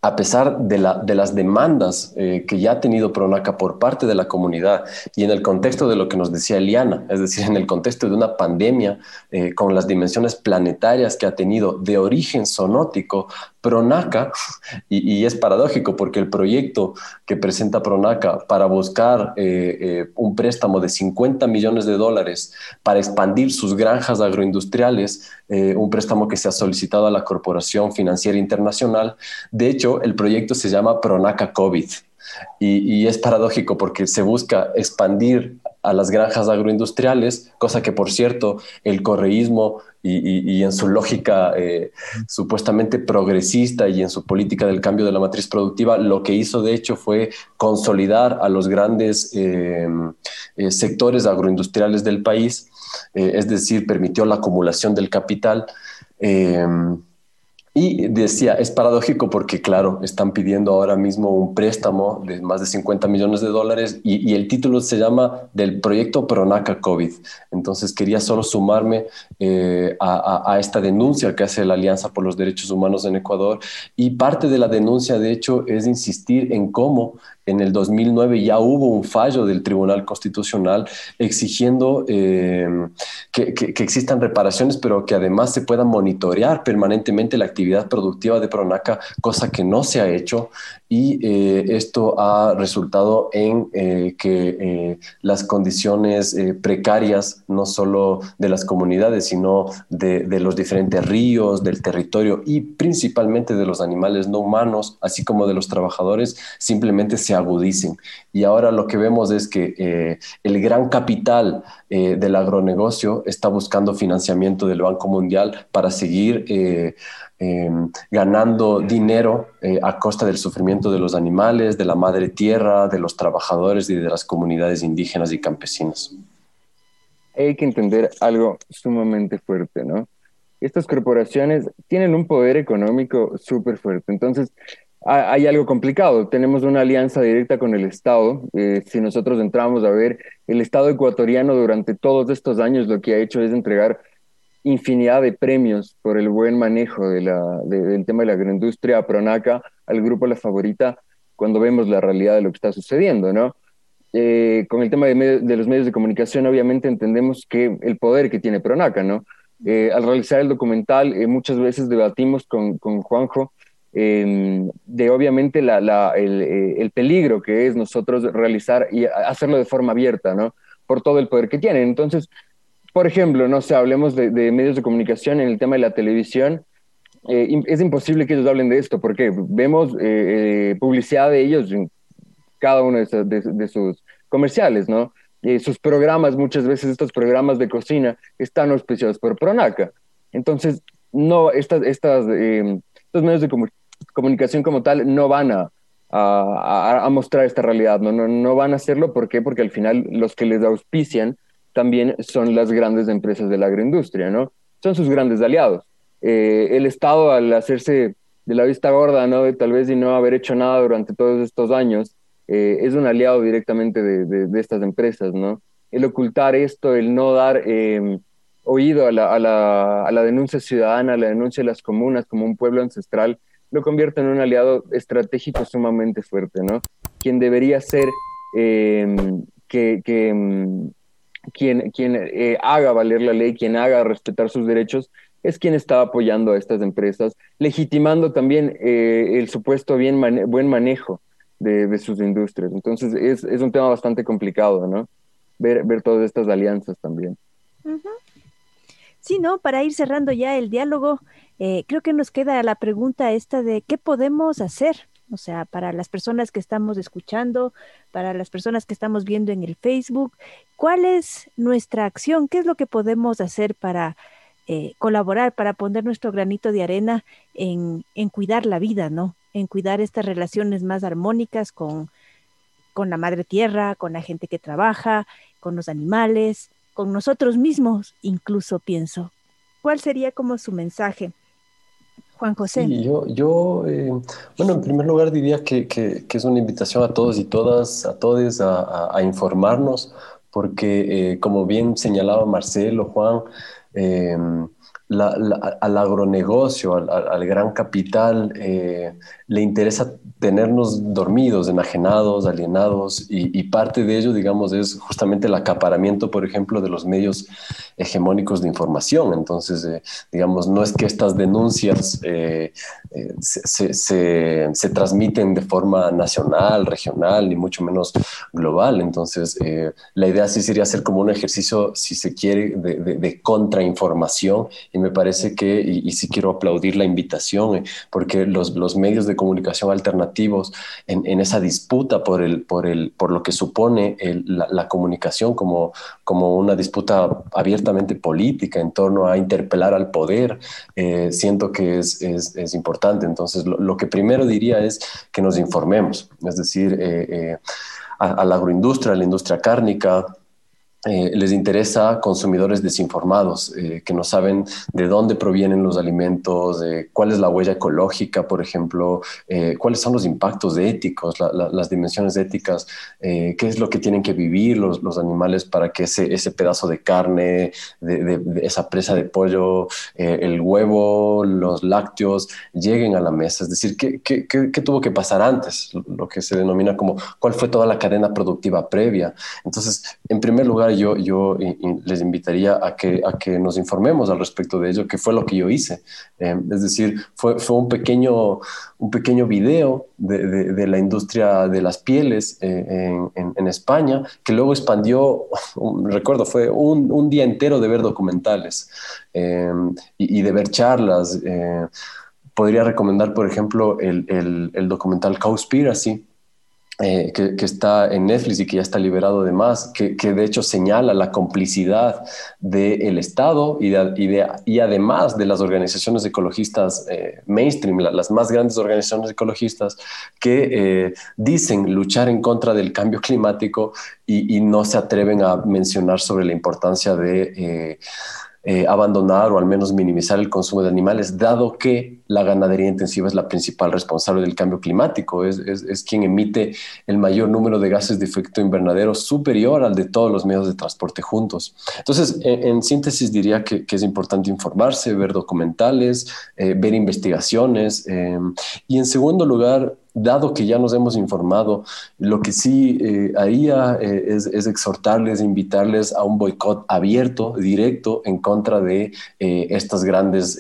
a pesar de, las demandas eh, que ya ha tenido Pronaca por parte de la comunidad y en el contexto de lo que nos decía Eliana, es decir, en el contexto de una pandemia eh, con las dimensiones planetarias que ha tenido de origen sonótico, Pronaca, y, es paradójico porque el proyecto que presenta Pronaca para buscar eh, un préstamo de 50 millones de dólares para expandir sus granjas agroindustriales, un préstamo que se ha solicitado a la Corporación Financiera Internacional, de hecho, el proyecto se llama Pronaca COVID. Y, es paradójico porque se busca expandir a las granjas agroindustriales, cosa que por cierto el correísmo y, en su lógica eh, supuestamente progresista y en su política del cambio de la matriz productiva, lo que hizo de hecho fue consolidar a los grandes eh, eh, sectores agroindustriales del país, es decir, permitió la acumulación del capital. Y decía, es paradójico porque, claro, están pidiendo ahora mismo un préstamo de más de 50 millones de dólares y, el título se llama del proyecto Pronaca COVID. Entonces quería solo sumarme eh, a, esta denuncia que hace la Alianza por los Derechos Humanos en Ecuador y parte de la denuncia, de hecho, es insistir en cómo en el 2009 ya hubo un fallo del Tribunal Constitucional exigiendo eh, que, que, existan reparaciones, pero que además se pueda monitorear permanentemente la actividad productiva de Pronaca, cosa que no se ha hecho y eh, esto ha resultado en eh, que las condiciones precarias, no solo de las comunidades, sino de, de los diferentes ríos, del territorio y principalmente de los animales no humanos, así como de los trabajadores, simplemente se agudicen. Y ahora lo que vemos es que eh, el gran capital eh, del agronegocio está buscando financiamiento del Banco Mundial para seguir eh, em, ganando dinero a costa del sufrimiento de los animales, de la madre tierra, de los trabajadores y de las comunidades indígenas y campesinas. Hay que entender algo sumamente fuerte, ¿no? Estas corporaciones tienen un poder económico súper fuerte. Entonces, hay algo complicado. Tenemos una alianza directa con el Estado. Eh, si nosotros entramos a ver, el Estado ecuatoriano durante todos estos años lo que ha hecho es entregar infinidad de premios por el buen manejo de la, del tema de la agroindustria a Pronaca, al grupo La Favorita, cuando vemos la realidad de lo que está sucediendo, ¿no? Eh, con el tema de, de, los medios de comunicación, obviamente entendemos que el poder que tiene Pronaca, ¿no? Eh, al realizar el documental, muchas veces debatimos con, con Juanjo Em, de obviamente la, eh, el, peligro que es nosotros realizar y hacerlo de forma abierta, ¿no? Por todo el poder que tienen. Entonces, por ejemplo, no sé, hablemos de, medios de comunicación en el tema de la televisión. Eh, es imposible que ellos hablen de esto porque vemos eh, publicidad de ellos en cada uno de, sus comerciales, ¿no? sus programas, muchas veces estos programas de cocina están auspiciados por Pronaca. Entonces, no, estas, estas, em, estos medios de comunicación comunicación como tal no van a, a, mostrar esta realidad, ¿no? ¿no? No van a hacerlo, ¿por qué? Porque al final los que les auspician también son las grandes empresas de la agroindustria, ¿no? Son sus grandes aliados. Eh, el Estado, al hacerse de la vista gorda, ¿no? De tal vez y no haber hecho nada durante todos estos años, eh, es un aliado directamente de, estas empresas, ¿no? El ocultar esto, el no dar em, oído a la, denuncia ciudadana, a la denuncia de las comunas como un pueblo ancestral, lo convierte en un aliado estratégico sumamente fuerte, ¿no? Quien debería ser em, que, que em, quien, quien eh, haga valer la ley, quien haga respetar sus derechos, es quien está apoyando a estas empresas, legitimando también eh, el supuesto bien buen manejo de, de, sus industrias. Entonces es, es, un tema bastante complicado, ¿no? Ver, ver todas estas alianzas también. Sí, ¿no? Para ir cerrando ya el diálogo, eh, creo que nos queda la pregunta esta de qué podemos hacer, o sea, para las personas que estamos escuchando, para las personas que estamos viendo en el Facebook, ¿cuál es nuestra acción? ¿Qué es lo que podemos hacer para eh, colaborar, para poner nuestro granito de arena en, en, cuidar la vida, ¿no? En cuidar estas relaciones más armónicas con, con la madre tierra, con la gente que trabaja, con los animales, con nosotros mismos, incluso pienso. ¿Cuál sería como su mensaje? Juan José. yo, yo eh, bueno, en primer lugar diría que, es una invitación a todos y todas, a todos a, informarnos, porque eh, como bien señalaba Marcelo, Juan, eh, al agronegocio, al, gran capital, eh, le interesa tenernos dormidos, enajenados, alienados, y, parte de ello, digamos, es justamente el acaparamiento, por ejemplo, de los medios hegemónicos de información. Entonces, eh, digamos, no es que estas denuncias eh, se, se, transmiten de forma nacional, regional, ni mucho menos global. Entonces, la idea sí sería hacer como un ejercicio, si se quiere, de, de, de contrainformación me parece que, y, sí quiero aplaudir la invitación, eh, porque los, los, medios de comunicación alternativos en, en, esa disputa por, el, por, el, por lo que supone la, comunicación como, como una disputa abiertamente política en torno a interpelar al poder, eh, siento que es, es, es, importante. Entonces, lo, lo, que primero diría es que nos informemos, es decir, eh, a, a la agroindustria, a la industria cárnica, eh, les interesa consumidores desinformados, eh, que no saben de dónde provienen los alimentos, cuál es la huella ecológica, por ejemplo, eh, cuáles son los impactos éticos, las dimensiones éticas, qué es lo que tienen que vivir los, los animales para que ese, ese pedazo de carne, de, esa presa de pollo, el huevo, los lácteos lleguen a la mesa. Es decir, ¿qué, qué, qué tuvo que pasar antes? Lo que se denomina como cuál fue toda la cadena productiva previa. Entonces, en primer lugar, yo, yo les invitaría a que, a que nos informemos al respecto de ello, que fue lo que yo hice. Em, es decir, fue, fue un, pequeño, un pequeño video de, de, la industria de las pieles eh, en, en, España, que luego expandió, recuerdo, fue un, un, día entero de ver documentales em, y, y, de ver charlas. Eh, podría recomendar, por ejemplo, el, el, el documental Cowspiracy, eh, que, está en Netflix y que ya está liberado además, que, que de hecho señala la complicidad del Estado y, de, y, además de las organizaciones ecologistas eh, mainstream, las más grandes organizaciones ecologistas que eh, dicen luchar en contra del cambio climático y, y, no se atreven a mencionar sobre la importancia de eh, abandonar o al menos minimizar el consumo de animales, dado que la ganadería intensiva es la principal responsable del cambio climático, es, es, quien emite el mayor número de gases de efecto invernadero superior al de todos los medios de transporte juntos. Entonces, en, síntesis diría que, es importante informarse, ver documentales, eh, ver investigaciones eh, y en segundo lugar, dado que ya nos hemos informado, lo que sí eh, haría eh, es, es, exhortarles, invitarles a un boicot abierto, directo, en contra de eh, estas grandes...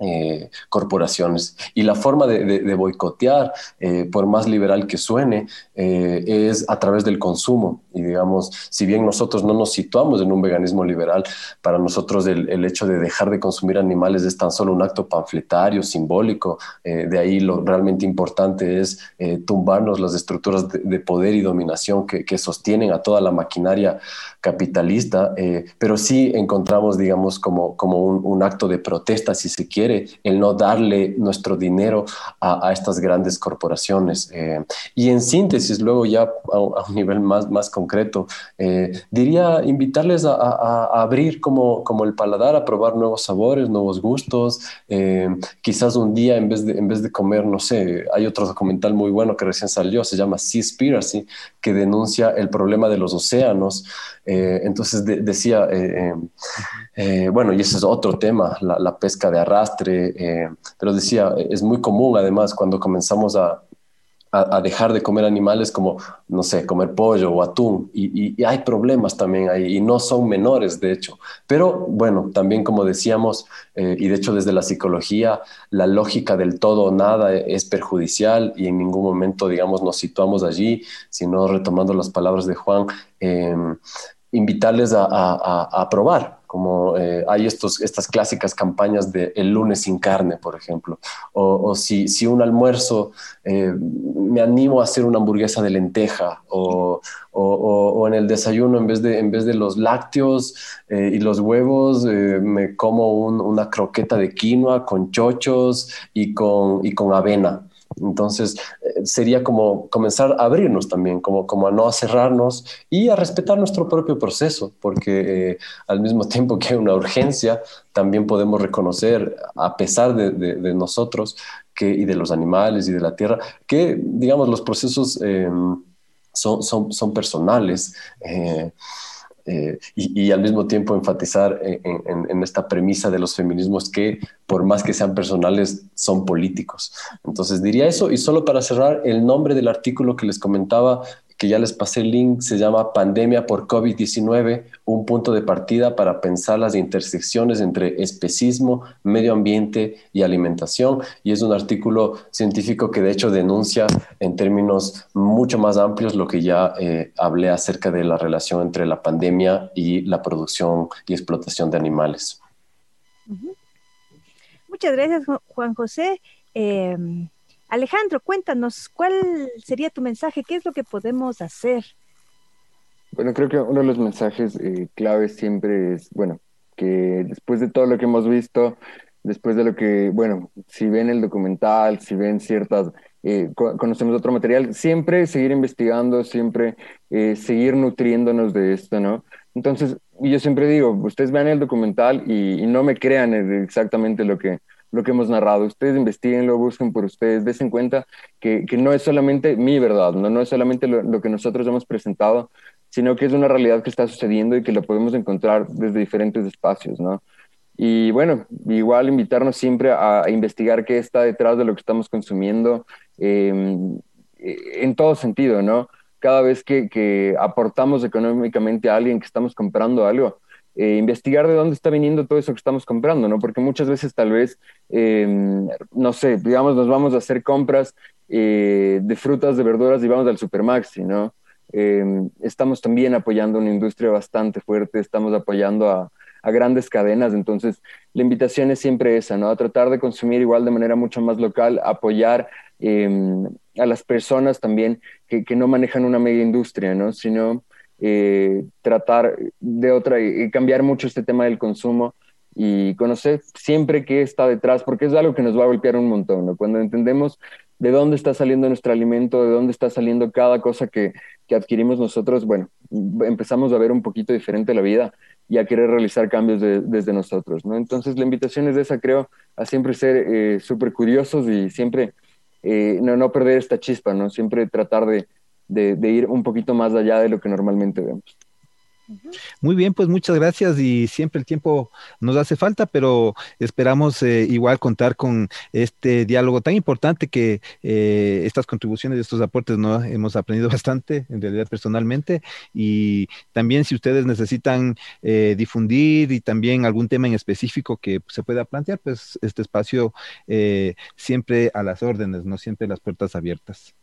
Eh, corporaciones. Y la forma de, de, boicotear, eh, por más liberal que suene, eh, es a través del consumo. Y digamos, si bien nosotros no nos situamos en un veganismo liberal, para nosotros el, hecho de dejar de consumir animales es tan solo un acto panfletario, simbólico. Eh, de ahí lo realmente importante es eh, tumbarnos las estructuras de, poder y dominación que, que, sostienen a toda la maquinaria capitalista, eh, pero sí encontramos, digamos, como, como un, acto de protesta, si se quiere, el no darle nuestro dinero a, estas grandes corporaciones. Eh, y en síntesis, luego ya a, un nivel más, más concreto, eh, diría invitarles a, abrir como, como el paladar, a probar nuevos sabores, nuevos gustos. quizás un día, en vez, de, en vez de comer, no sé, hay otro documental muy bueno que recién salió, se llama Seaspiracy, que denuncia el problema de los océanos. Eh, entonces decía, eh, eh, bueno, y ese es otro tema, la, pesca de arrastre, pero decía, es muy común además cuando comenzamos a, a, dejar de comer animales como, no sé, comer pollo o atún. Y, hay problemas también ahí, y no son menores, de hecho. Pero bueno, también como decíamos, y de hecho desde la psicología, la lógica del todo o nada es perjudicial y en ningún momento, digamos, nos situamos allí, sino retomando las palabras de Juan, invitarles a, probar, como eh, hay estos, estas clásicas campañas de el lunes sin carne, por ejemplo, o, si, si, un almuerzo eh, me animo a hacer una hamburguesa de lenteja, o, en el desayuno en vez de, en vez de los lácteos eh, y los huevos, me como una croqueta de quinoa con chochos y con, y con avena. Entonces, eh, sería como comenzar a abrirnos también, como, como a no cerrarnos y a respetar nuestro propio proceso, porque eh, al mismo tiempo que hay una urgencia, también podemos reconocer, a pesar de, nosotros que, y de los animales y de la tierra, que, digamos, los procesos em, son, son, son, personales. Eh, y, al mismo tiempo enfatizar en, esta premisa de los feminismos que por más que sean personales son políticos. Entonces diría eso y solo para cerrar el nombre del artículo que les comentaba que ya les pasé el link, se llama Pandemia por COVID-19, un punto de partida para pensar las intersecciones entre especismo, medio ambiente y alimentación. Y es un artículo científico que de hecho denuncia en términos mucho más amplios lo que ya eh, hablé acerca de la relación entre la pandemia y la producción y explotación de animales. Muchas gracias, Juan José. Em, Alejandro, cuéntanos, ¿cuál sería tu mensaje? ¿Qué es lo que podemos hacer? Bueno, creo que uno de los mensajes eh, claves siempre es, bueno, que después de todo lo que hemos visto, después de lo que, bueno, si ven el documental, si ven ciertas, eh, conocemos otro material, siempre seguir investigando, siempre eh, seguir nutriéndonos de esto, ¿no? Entonces, yo siempre digo, ustedes vean el documental y, y no me crean exactamente lo que, lo que hemos narrado. Ustedes investiguenlo, busquen por ustedes, den cuenta que, que, no es solamente mi verdad, no, no es solamente lo, que nosotros hemos presentado, sino que es una realidad que está sucediendo y que lo podemos encontrar desde diferentes espacios, ¿no? Y bueno, igual invitarnos siempre a, investigar qué está detrás de lo que estamos consumiendo em, en todo sentido, ¿no? Cada vez que, que aportamos económicamente a alguien, que estamos comprando algo, eh, investigar de dónde está viniendo todo eso que estamos comprando, ¿no? Porque muchas veces tal vez, em, no sé, digamos, nos vamos a hacer compras eh, de frutas, de verduras y vamos al Supermaxi, ¿no? Estamos también apoyando una industria bastante fuerte, estamos apoyando a, grandes cadenas, entonces la invitación es siempre esa, ¿no? A tratar de consumir igual de manera mucho más local, apoyar a las personas también que, que, no manejan una mega industria, ¿no? Sino eh, tratar de otra y cambiar mucho este tema del consumo y conocer siempre qué está detrás, porque es algo que nos va a golpear un montón. Cuando entendemos de dónde está saliendo nuestro alimento, de dónde está saliendo cada cosa que, que adquirimos nosotros, bueno, empezamos a ver un poquito diferente la vida y a querer realizar cambios desde nosotros, ¿no? Entonces la invitación es esa, creo, a siempre ser eh, súper curiosos y siempre eh, no, no perder esta chispa, ¿no? Siempre tratar de, de, ir un poquito más allá de lo que normalmente vemos. Muy bien, pues muchas gracias y siempre el tiempo nos hace falta, pero esperamos eh, igual contar con este diálogo tan importante que eh, estas contribuciones, estos aportes, ¿no? Hemos aprendido bastante, en realidad personalmente, y también si ustedes necesitan eh, difundir y también algún tema en específico que se pueda plantear, pues este espacio siempre a las órdenes, ¿no? Siempre las puertas abiertas.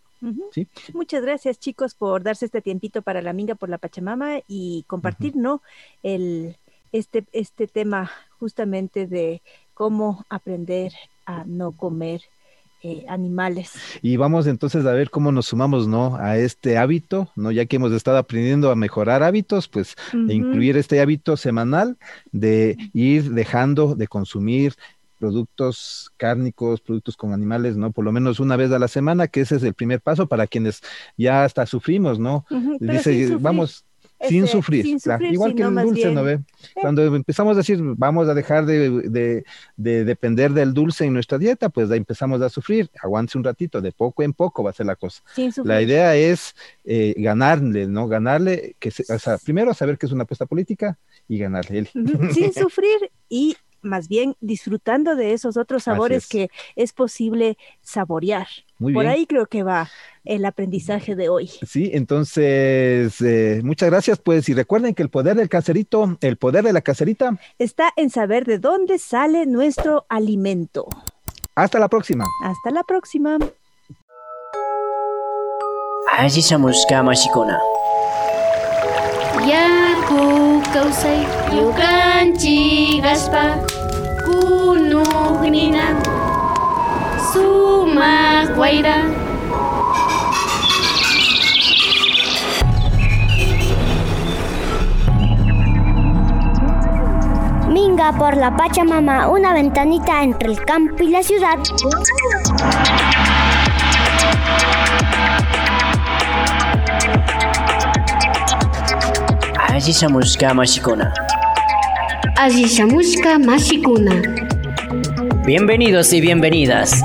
¿Sí? Muchas gracias chicos por darse este tiempito para la Minga por la Pachamama y compartir, ¿no? El, este, este tema justamente de cómo aprender a no comer eh, animales. Y vamos entonces a ver cómo nos sumamos, ¿no? A este hábito, ¿no? Ya que hemos estado aprendiendo a mejorar hábitos, pues incluir este hábito semanal de ir dejando de consumir productos cárnicos, productos con animales, ¿no? Por lo menos una vez a la semana, que ese es el primer paso para quienes ya hasta sufrimos, ¿no? Dice, vamos, sin sufrir, igual que el dulce, ¿no ve? Cuando empezamos a decir, vamos a dejar de, depender del dulce en nuestra dieta, pues ahí empezamos a sufrir, aguante un ratito, de poco en poco va a ser la cosa. La idea es eh, ganarle, ¿no? Ganarle, que o sea, primero saber que es una apuesta política y ganarle. Sin sufrir y más bien disfrutando de esos otros sabores que es posible saborear. Por ahí creo que va el aprendizaje de hoy. Sí, entonces, eh, muchas gracias, pues, y recuerden que el poder del caserito, el poder de la caserita, está en saber de dónde sale nuestro alimento. Hasta la próxima. Hasta la próxima. Yaku kausay yukanchik aspa kunugnina sumak wayra Minga por la Pachamama, una ventanita entre el campo y la ciudad. Asishamushka Mashikuna. Asishamushka Mashikuna. Bienvenidos y bienvenidas.